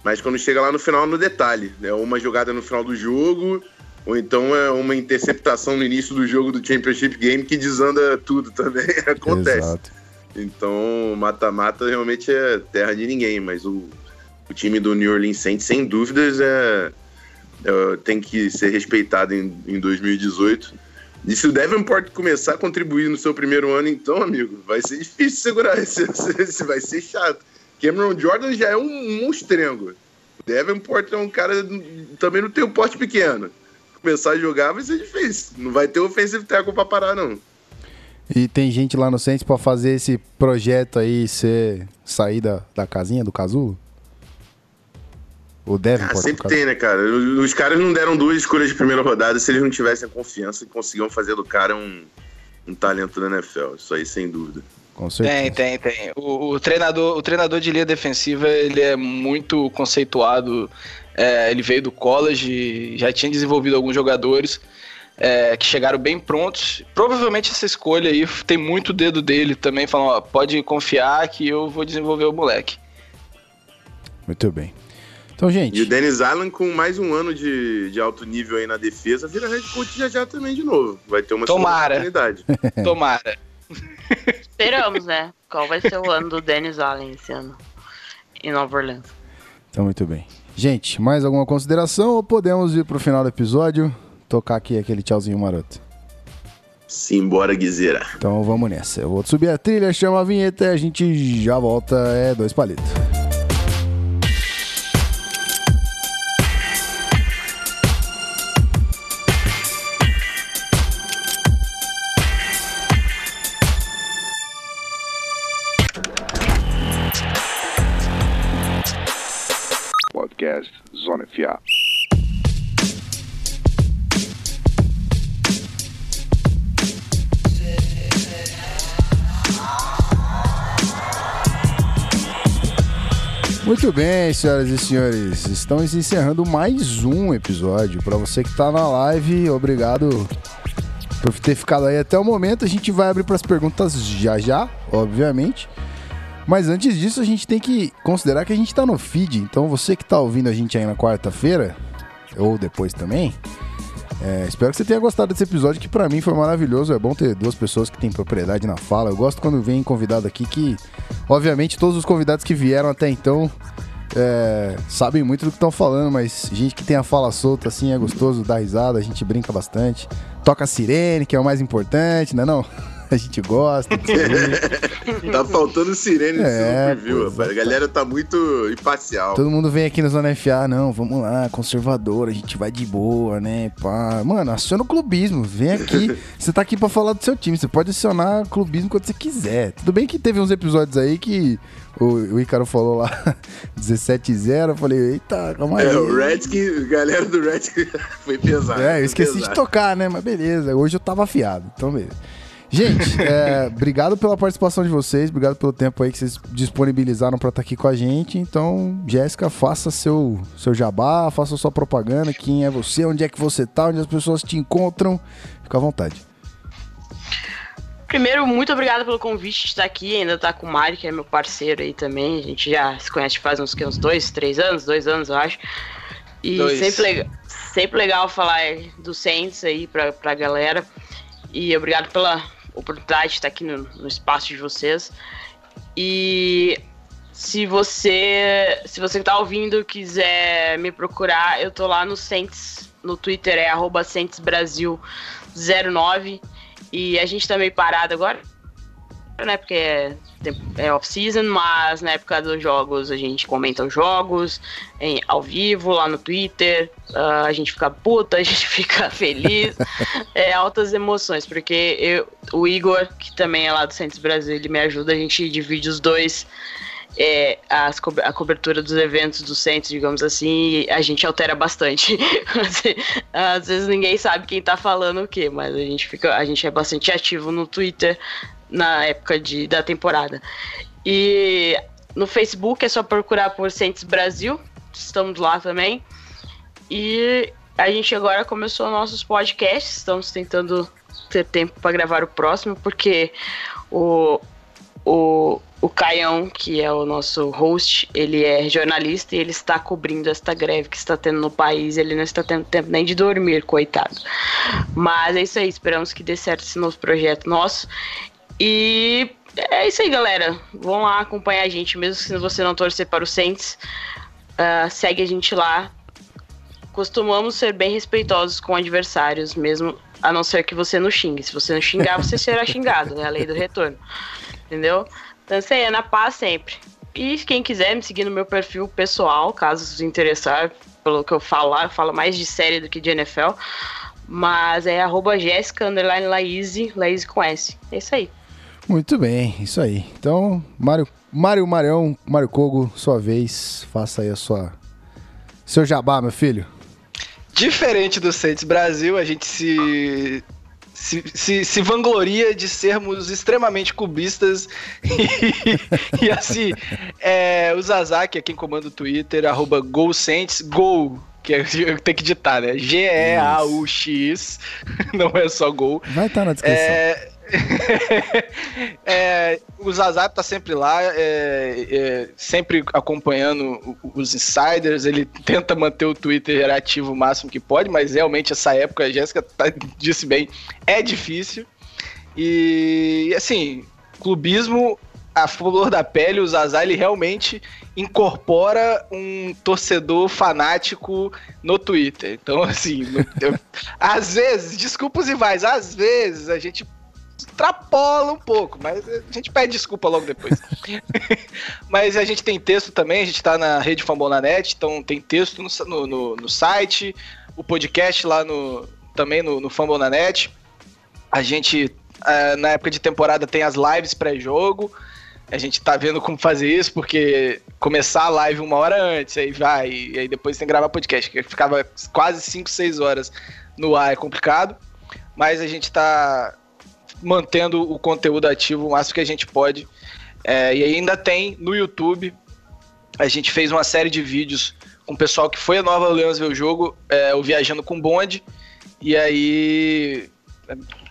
Mas quando chega lá no final, no detalhe, é uma jogada no final do jogo, ou então é uma interceptação no início do jogo do Championship Game que desanda tudo também. Acontece. Exato. Então, mata-mata realmente é terra de ninguém, mas o, o time do New Orleans Saints, sem dúvidas, é, é tem que ser respeitado em, em 2018 e se o Davenport começar a contribuir no seu primeiro ano, então, amigo, vai ser difícil segurar. Esse, esse vai ser chato. Cameron Jordan já é um monstrengo. Davenport é um cara também não tem um porte pequeno. Começar a jogar vai ser difícil. Não vai ter offensive tackle pra parar, não. E tem gente lá no Saints pra fazer esse projeto aí ser sair da, da casinha do casulo? O Devin ah, sempre tem, né, cara? Os caras não deram duas escolhas de primeira rodada se eles não tivessem confiança e conseguiam fazer do cara um, um talento da NFL. Isso aí, sem dúvida. Com certeza. Tem, tem, tem. O, o, treinador, o treinador de linha defensiva, ele é muito conceituado. É, ele veio do college, já tinha desenvolvido alguns jogadores é, que chegaram bem prontos. Provavelmente essa escolha aí tem muito dedo dele também, falando, ó, pode confiar que eu vou desenvolver o moleque. Muito bem. Então, gente. E o Dennis Allen, com mais um ano de, de alto nível aí na defesa, vira head coach já já também de novo. Vai ter uma Tomara. oportunidade. Tomara. Esperamos, né? Qual vai ser o ano do Dennis Allen esse ano em Nova Orleans? Então, muito bem. Gente, mais alguma consideração ou podemos ir pro final do episódio? Tocar aqui aquele tchauzinho maroto. Simbora, Guizeira. Então vamos nessa. Eu vou subir a trilha, chama a vinheta e a gente já volta. É dois palitos. Zona FA. Muito bem, senhoras e senhores, estamos encerrando mais um episódio. Para você que está na live, obrigado por ter ficado aí até o momento. A gente vai abrir para as perguntas já já, obviamente. Mas antes disso, a gente tem que considerar que a gente está no feed. Então, você que está ouvindo a gente aí na quarta-feira, ou depois também, é, espero que você tenha gostado desse episódio, que para mim foi maravilhoso. É bom ter duas pessoas que têm propriedade na fala. Eu gosto quando vem convidado aqui que, obviamente, todos os convidados que vieram até então é, sabem muito do que estão falando, mas gente que tem a fala solta assim é gostoso, dá risada, a gente brinca bastante. Toca a sirene, que é o mais importante, né não? É não? A gente gosta. tá faltando sirene é, viu, rapaz. A galera tá muito imparcial. Todo mundo vem aqui na Zona FA, não, vamos lá, conservador, a gente vai de boa, né? Pá. Mano, aciona o clubismo, vem aqui. você tá aqui pra falar do seu time, você pode acionar clubismo quando você quiser. Tudo bem que teve uns episódios aí que o, o Ícaro falou lá 17-0, eu falei, eita, calma aí. É, o Redskins, galera do Redskins foi pesado. É, eu esqueci pesado. de tocar, né? Mas beleza, hoje eu tava afiado, então beleza. Gente, é, obrigado pela participação de vocês, obrigado pelo tempo aí que vocês disponibilizaram para estar tá aqui com a gente. Então, Jéssica, faça seu, seu jabá, faça sua propaganda, quem é você, onde é que você tá, onde as pessoas te encontram Fica à vontade. Primeiro, muito obrigado pelo convite de estar aqui. Ainda tá com o Mário, que é meu parceiro aí também. A gente já se conhece faz uns, uns dois, três anos, dois anos, eu acho. E Dois. sempre, legal, sempre legal falar do Saints aí pra, pra galera. E obrigado pela oportunidade de estar aqui no, no espaço de vocês. E se você se você tá ouvindo quiser me procurar, eu tô lá no Saints, no Twitter é arroba SaintsBrasil09 e a gente tá meio parado agora, né, porque é, é off-season, mas na época dos jogos a gente comenta os jogos em, ao vivo lá no Twitter, ah, a gente fica puta, a gente fica feliz, é altas emoções, porque eu, o Igor, que também é lá do Santos Brasil, ele me ajuda, a gente divide os dois é, as co- a cobertura dos eventos do centro, digamos assim, a gente altera bastante. Às vezes ninguém sabe quem tá falando o quê, mas a gente fica, a gente é bastante ativo no Twitter na época de, da temporada. E no Facebook é só procurar por Saints Brasil, estamos lá também. E a gente agora começou nossos podcasts, estamos tentando ter tempo para gravar o próximo, porque o, o, o Caião, que é o nosso host, ele é jornalista e ele está cobrindo esta greve que está tendo no país. Ele não está tendo tempo nem de dormir, coitado. Mas é isso aí, esperamos que dê certo esse novo projeto nosso. E é isso aí, galera. Vão lá acompanhar a gente, mesmo se você não torcer para o Saints. ah, segue a gente lá. Costumamos ser bem respeitosos com adversários, mesmo a não ser que você não xingue. Se você não xingar, você será xingado, né? A lei do retorno. Entendeu? Então, isso aí é na paz sempre. E quem quiser me seguir no meu perfil pessoal, caso se interessar pelo que eu falo lá, eu falo mais de série do que de NFL. Mas é arroba Jéssica, Laíse com S. É isso aí. Muito bem, isso aí. Então, Mário, Mário Marião, Mário Kogo, sua vez, faça aí a sua seu jabá, meu filho. Diferente do Saints Brasil, a gente se, se, se, se vangloria de sermos extremamente cubistas e, e assim, é, o Zazaki é quem comanda o Twitter, arroba GolSaints, Gol, que é, tem que ditar, né? G-E-A-U-X, não é só Gol. Vai estar na descrição. É, é, o Zazap tá sempre lá, é, é, sempre acompanhando os insiders. Ele tenta manter o Twitter ativo o máximo que pode, mas realmente essa época, a Jéssica tá- disse bem, é difícil. E assim, clubismo, a flor da pele, o Zazá, ele realmente incorpora um torcedor fanático no Twitter. Então, assim, eu- às vezes, desculpa os rivais, às vezes a gente extrapola um pouco, mas a gente pede desculpa logo depois. mas a gente tem texto também, a gente tá na rede Fambonanet, então tem texto no, no, no- site, o podcast lá no também no, no Fambonanet. A gente, ah, na época de temporada, tem as lives pré-jogo. A gente tá vendo como fazer isso, porque começar a live uma hora antes, aí vai, e aí depois tem que gravar podcast, que ficava quase 5, 6 horas no ar, é complicado. Mas a gente tá mantendo o conteúdo ativo o máximo que a gente pode. É, e ainda tem no YouTube, a gente fez uma série de vídeos com o pessoal que foi a Nova Orleans ver o jogo, é, o Viajando com Bonde. E aí.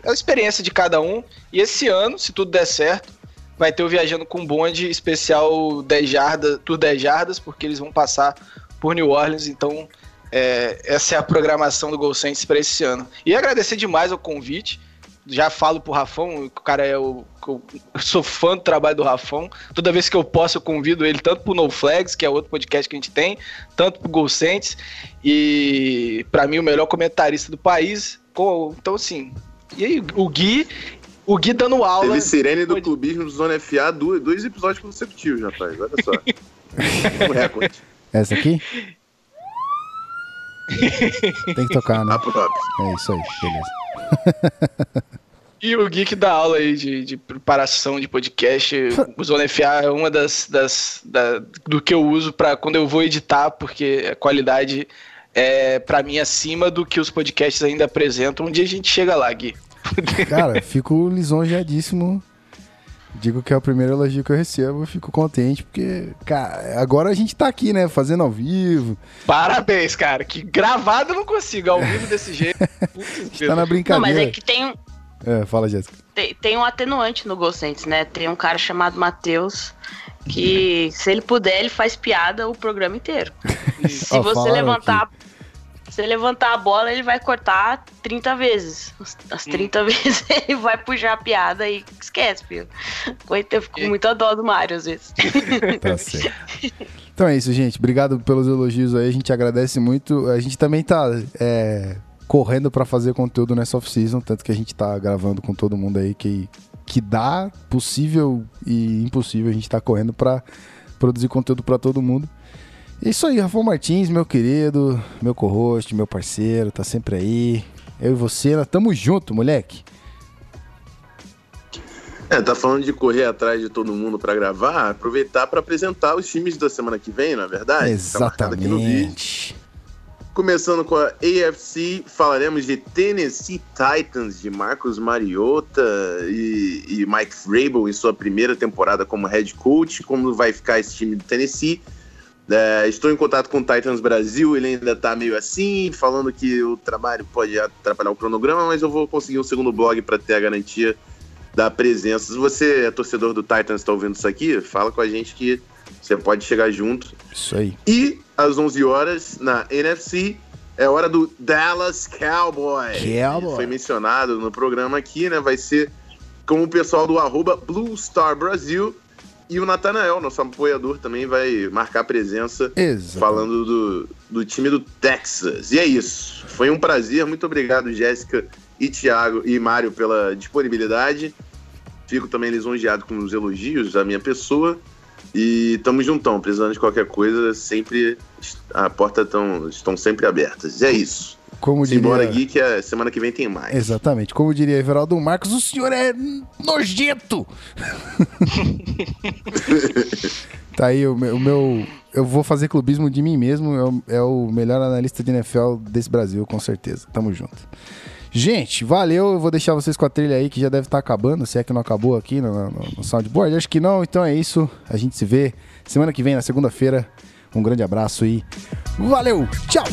É a experiência de cada um. E esse ano, se tudo der certo, vai ter o Viajando com Bonde especial 10 jardas, Tour 10 jardas, porque eles vão passar por New Orleans. Então, é, essa é a programação do Gol Saints para esse ano. E agradecer demais o convite. Já falo pro Rafão, o cara é o. Eu sou fã do trabalho do Rafão. Toda vez que eu posso, eu convido ele tanto pro No Flags, que é outro podcast que a gente tem, tanto pro Gol Saints. E para mim, o melhor comentarista do país. Com- Então, assim. E aí, o Gui. O Gui dando aula. Teve sirene do Pode- clubismo do Zona FA, dois, dois episódios consecutivos, rapaz. Olha só. um recorde. Essa aqui? Tem que tocar, né? A própria. É isso aí, beleza. E o que dá aula aí de, de preparação de podcast. O Zona FA é uma das, das da- do que eu uso para quando eu vou editar, porque a qualidade é para mim acima do que os podcasts ainda apresentam. Um dia a gente chega lá, Gui. Cara, fico lisonjeadíssimo Digo que é o primeiro elogio que eu recebo, eu fico contente, porque, cara, agora a gente tá aqui, né? Fazendo ao vivo. Parabéns, cara. Que gravado eu não consigo, ao vivo desse jeito. Putz, Tá na Não, brincadeira. mas é que tem, um- É, fala, Jéssica. tem, tem um atenuante no Gol Saints, né? Tem um cara chamado Matheus que, se ele puder, ele faz piada o programa inteiro. Se você levantar. Se ele levantar a bola, ele vai cortar 30 vezes. As- As 30 vezes ele vai puxar a piada e esquece, filho. Coitado, Eu fico com muita dó do Mário às vezes. Tá certo. Então é isso, gente. Obrigado pelos elogios aí. A gente agradece muito. A gente também tá é, correndo pra fazer conteúdo nessa off-season, tanto que a gente tá gravando com todo mundo aí que, que dá possível e impossível. A gente tá correndo pra produzir conteúdo pra todo mundo. É isso aí, Rafael Martins, meu querido, meu co-host, meu parceiro, tá sempre aí. Eu e você, nós tamo junto, moleque. É, tá falando de correr atrás de todo mundo pra gravar, aproveitar pra apresentar os times da semana que vem, na verdade. Tá. Exatamente. Começando com a AFC, falaremos de Tennessee Titans, de Marcos Mariota e, e Mike Vrabel em sua primeira temporada como head coach. Como vai ficar esse time do Tennessee? É, estou em contato com o Titans Brasil, ele ainda tá meio assim, falando que o trabalho pode atrapalhar o cronograma, mas eu vou conseguir um segundo blog para ter a garantia da presença. Se você é torcedor do Titans e está ouvindo isso aqui, fala com a gente que você pode chegar junto. Isso aí. E às 11 horas na NFC é hora do Dallas Cowboys. Cowboys. Foi mencionado no programa aqui, né? Vai ser com o pessoal do arroba Blue Star Brasil e o Natanael, nosso apoiador, também vai marcar presença Exato. falando do, do time do Texas. E é isso. Foi um prazer. Muito obrigado, Jéssica e Thiago e Mário pela disponibilidade. Fico também lisonjeado com os elogios à minha pessoa. E tamo juntão, precisando de qualquer coisa, sempre a porta tão, estão sempre abertas. E é isso. Como Simbora, diria... Gui, que a semana que vem tem mais. Exatamente. Como diria Everaldo Marcos, o senhor é nojento. tá aí o meu, o meu- Eu vou fazer clubismo de mim mesmo. É o, é o melhor analista de NFL desse Brasil, com certeza. Tamo junto. Gente, valeu. Eu vou deixar vocês com a trilha aí que já deve estar acabando. Se é que não acabou aqui no, no, no soundboard. Acho que não. Então é isso. A gente se vê semana que vem, na segunda-feira. Um grande abraço e valeu. Tchau.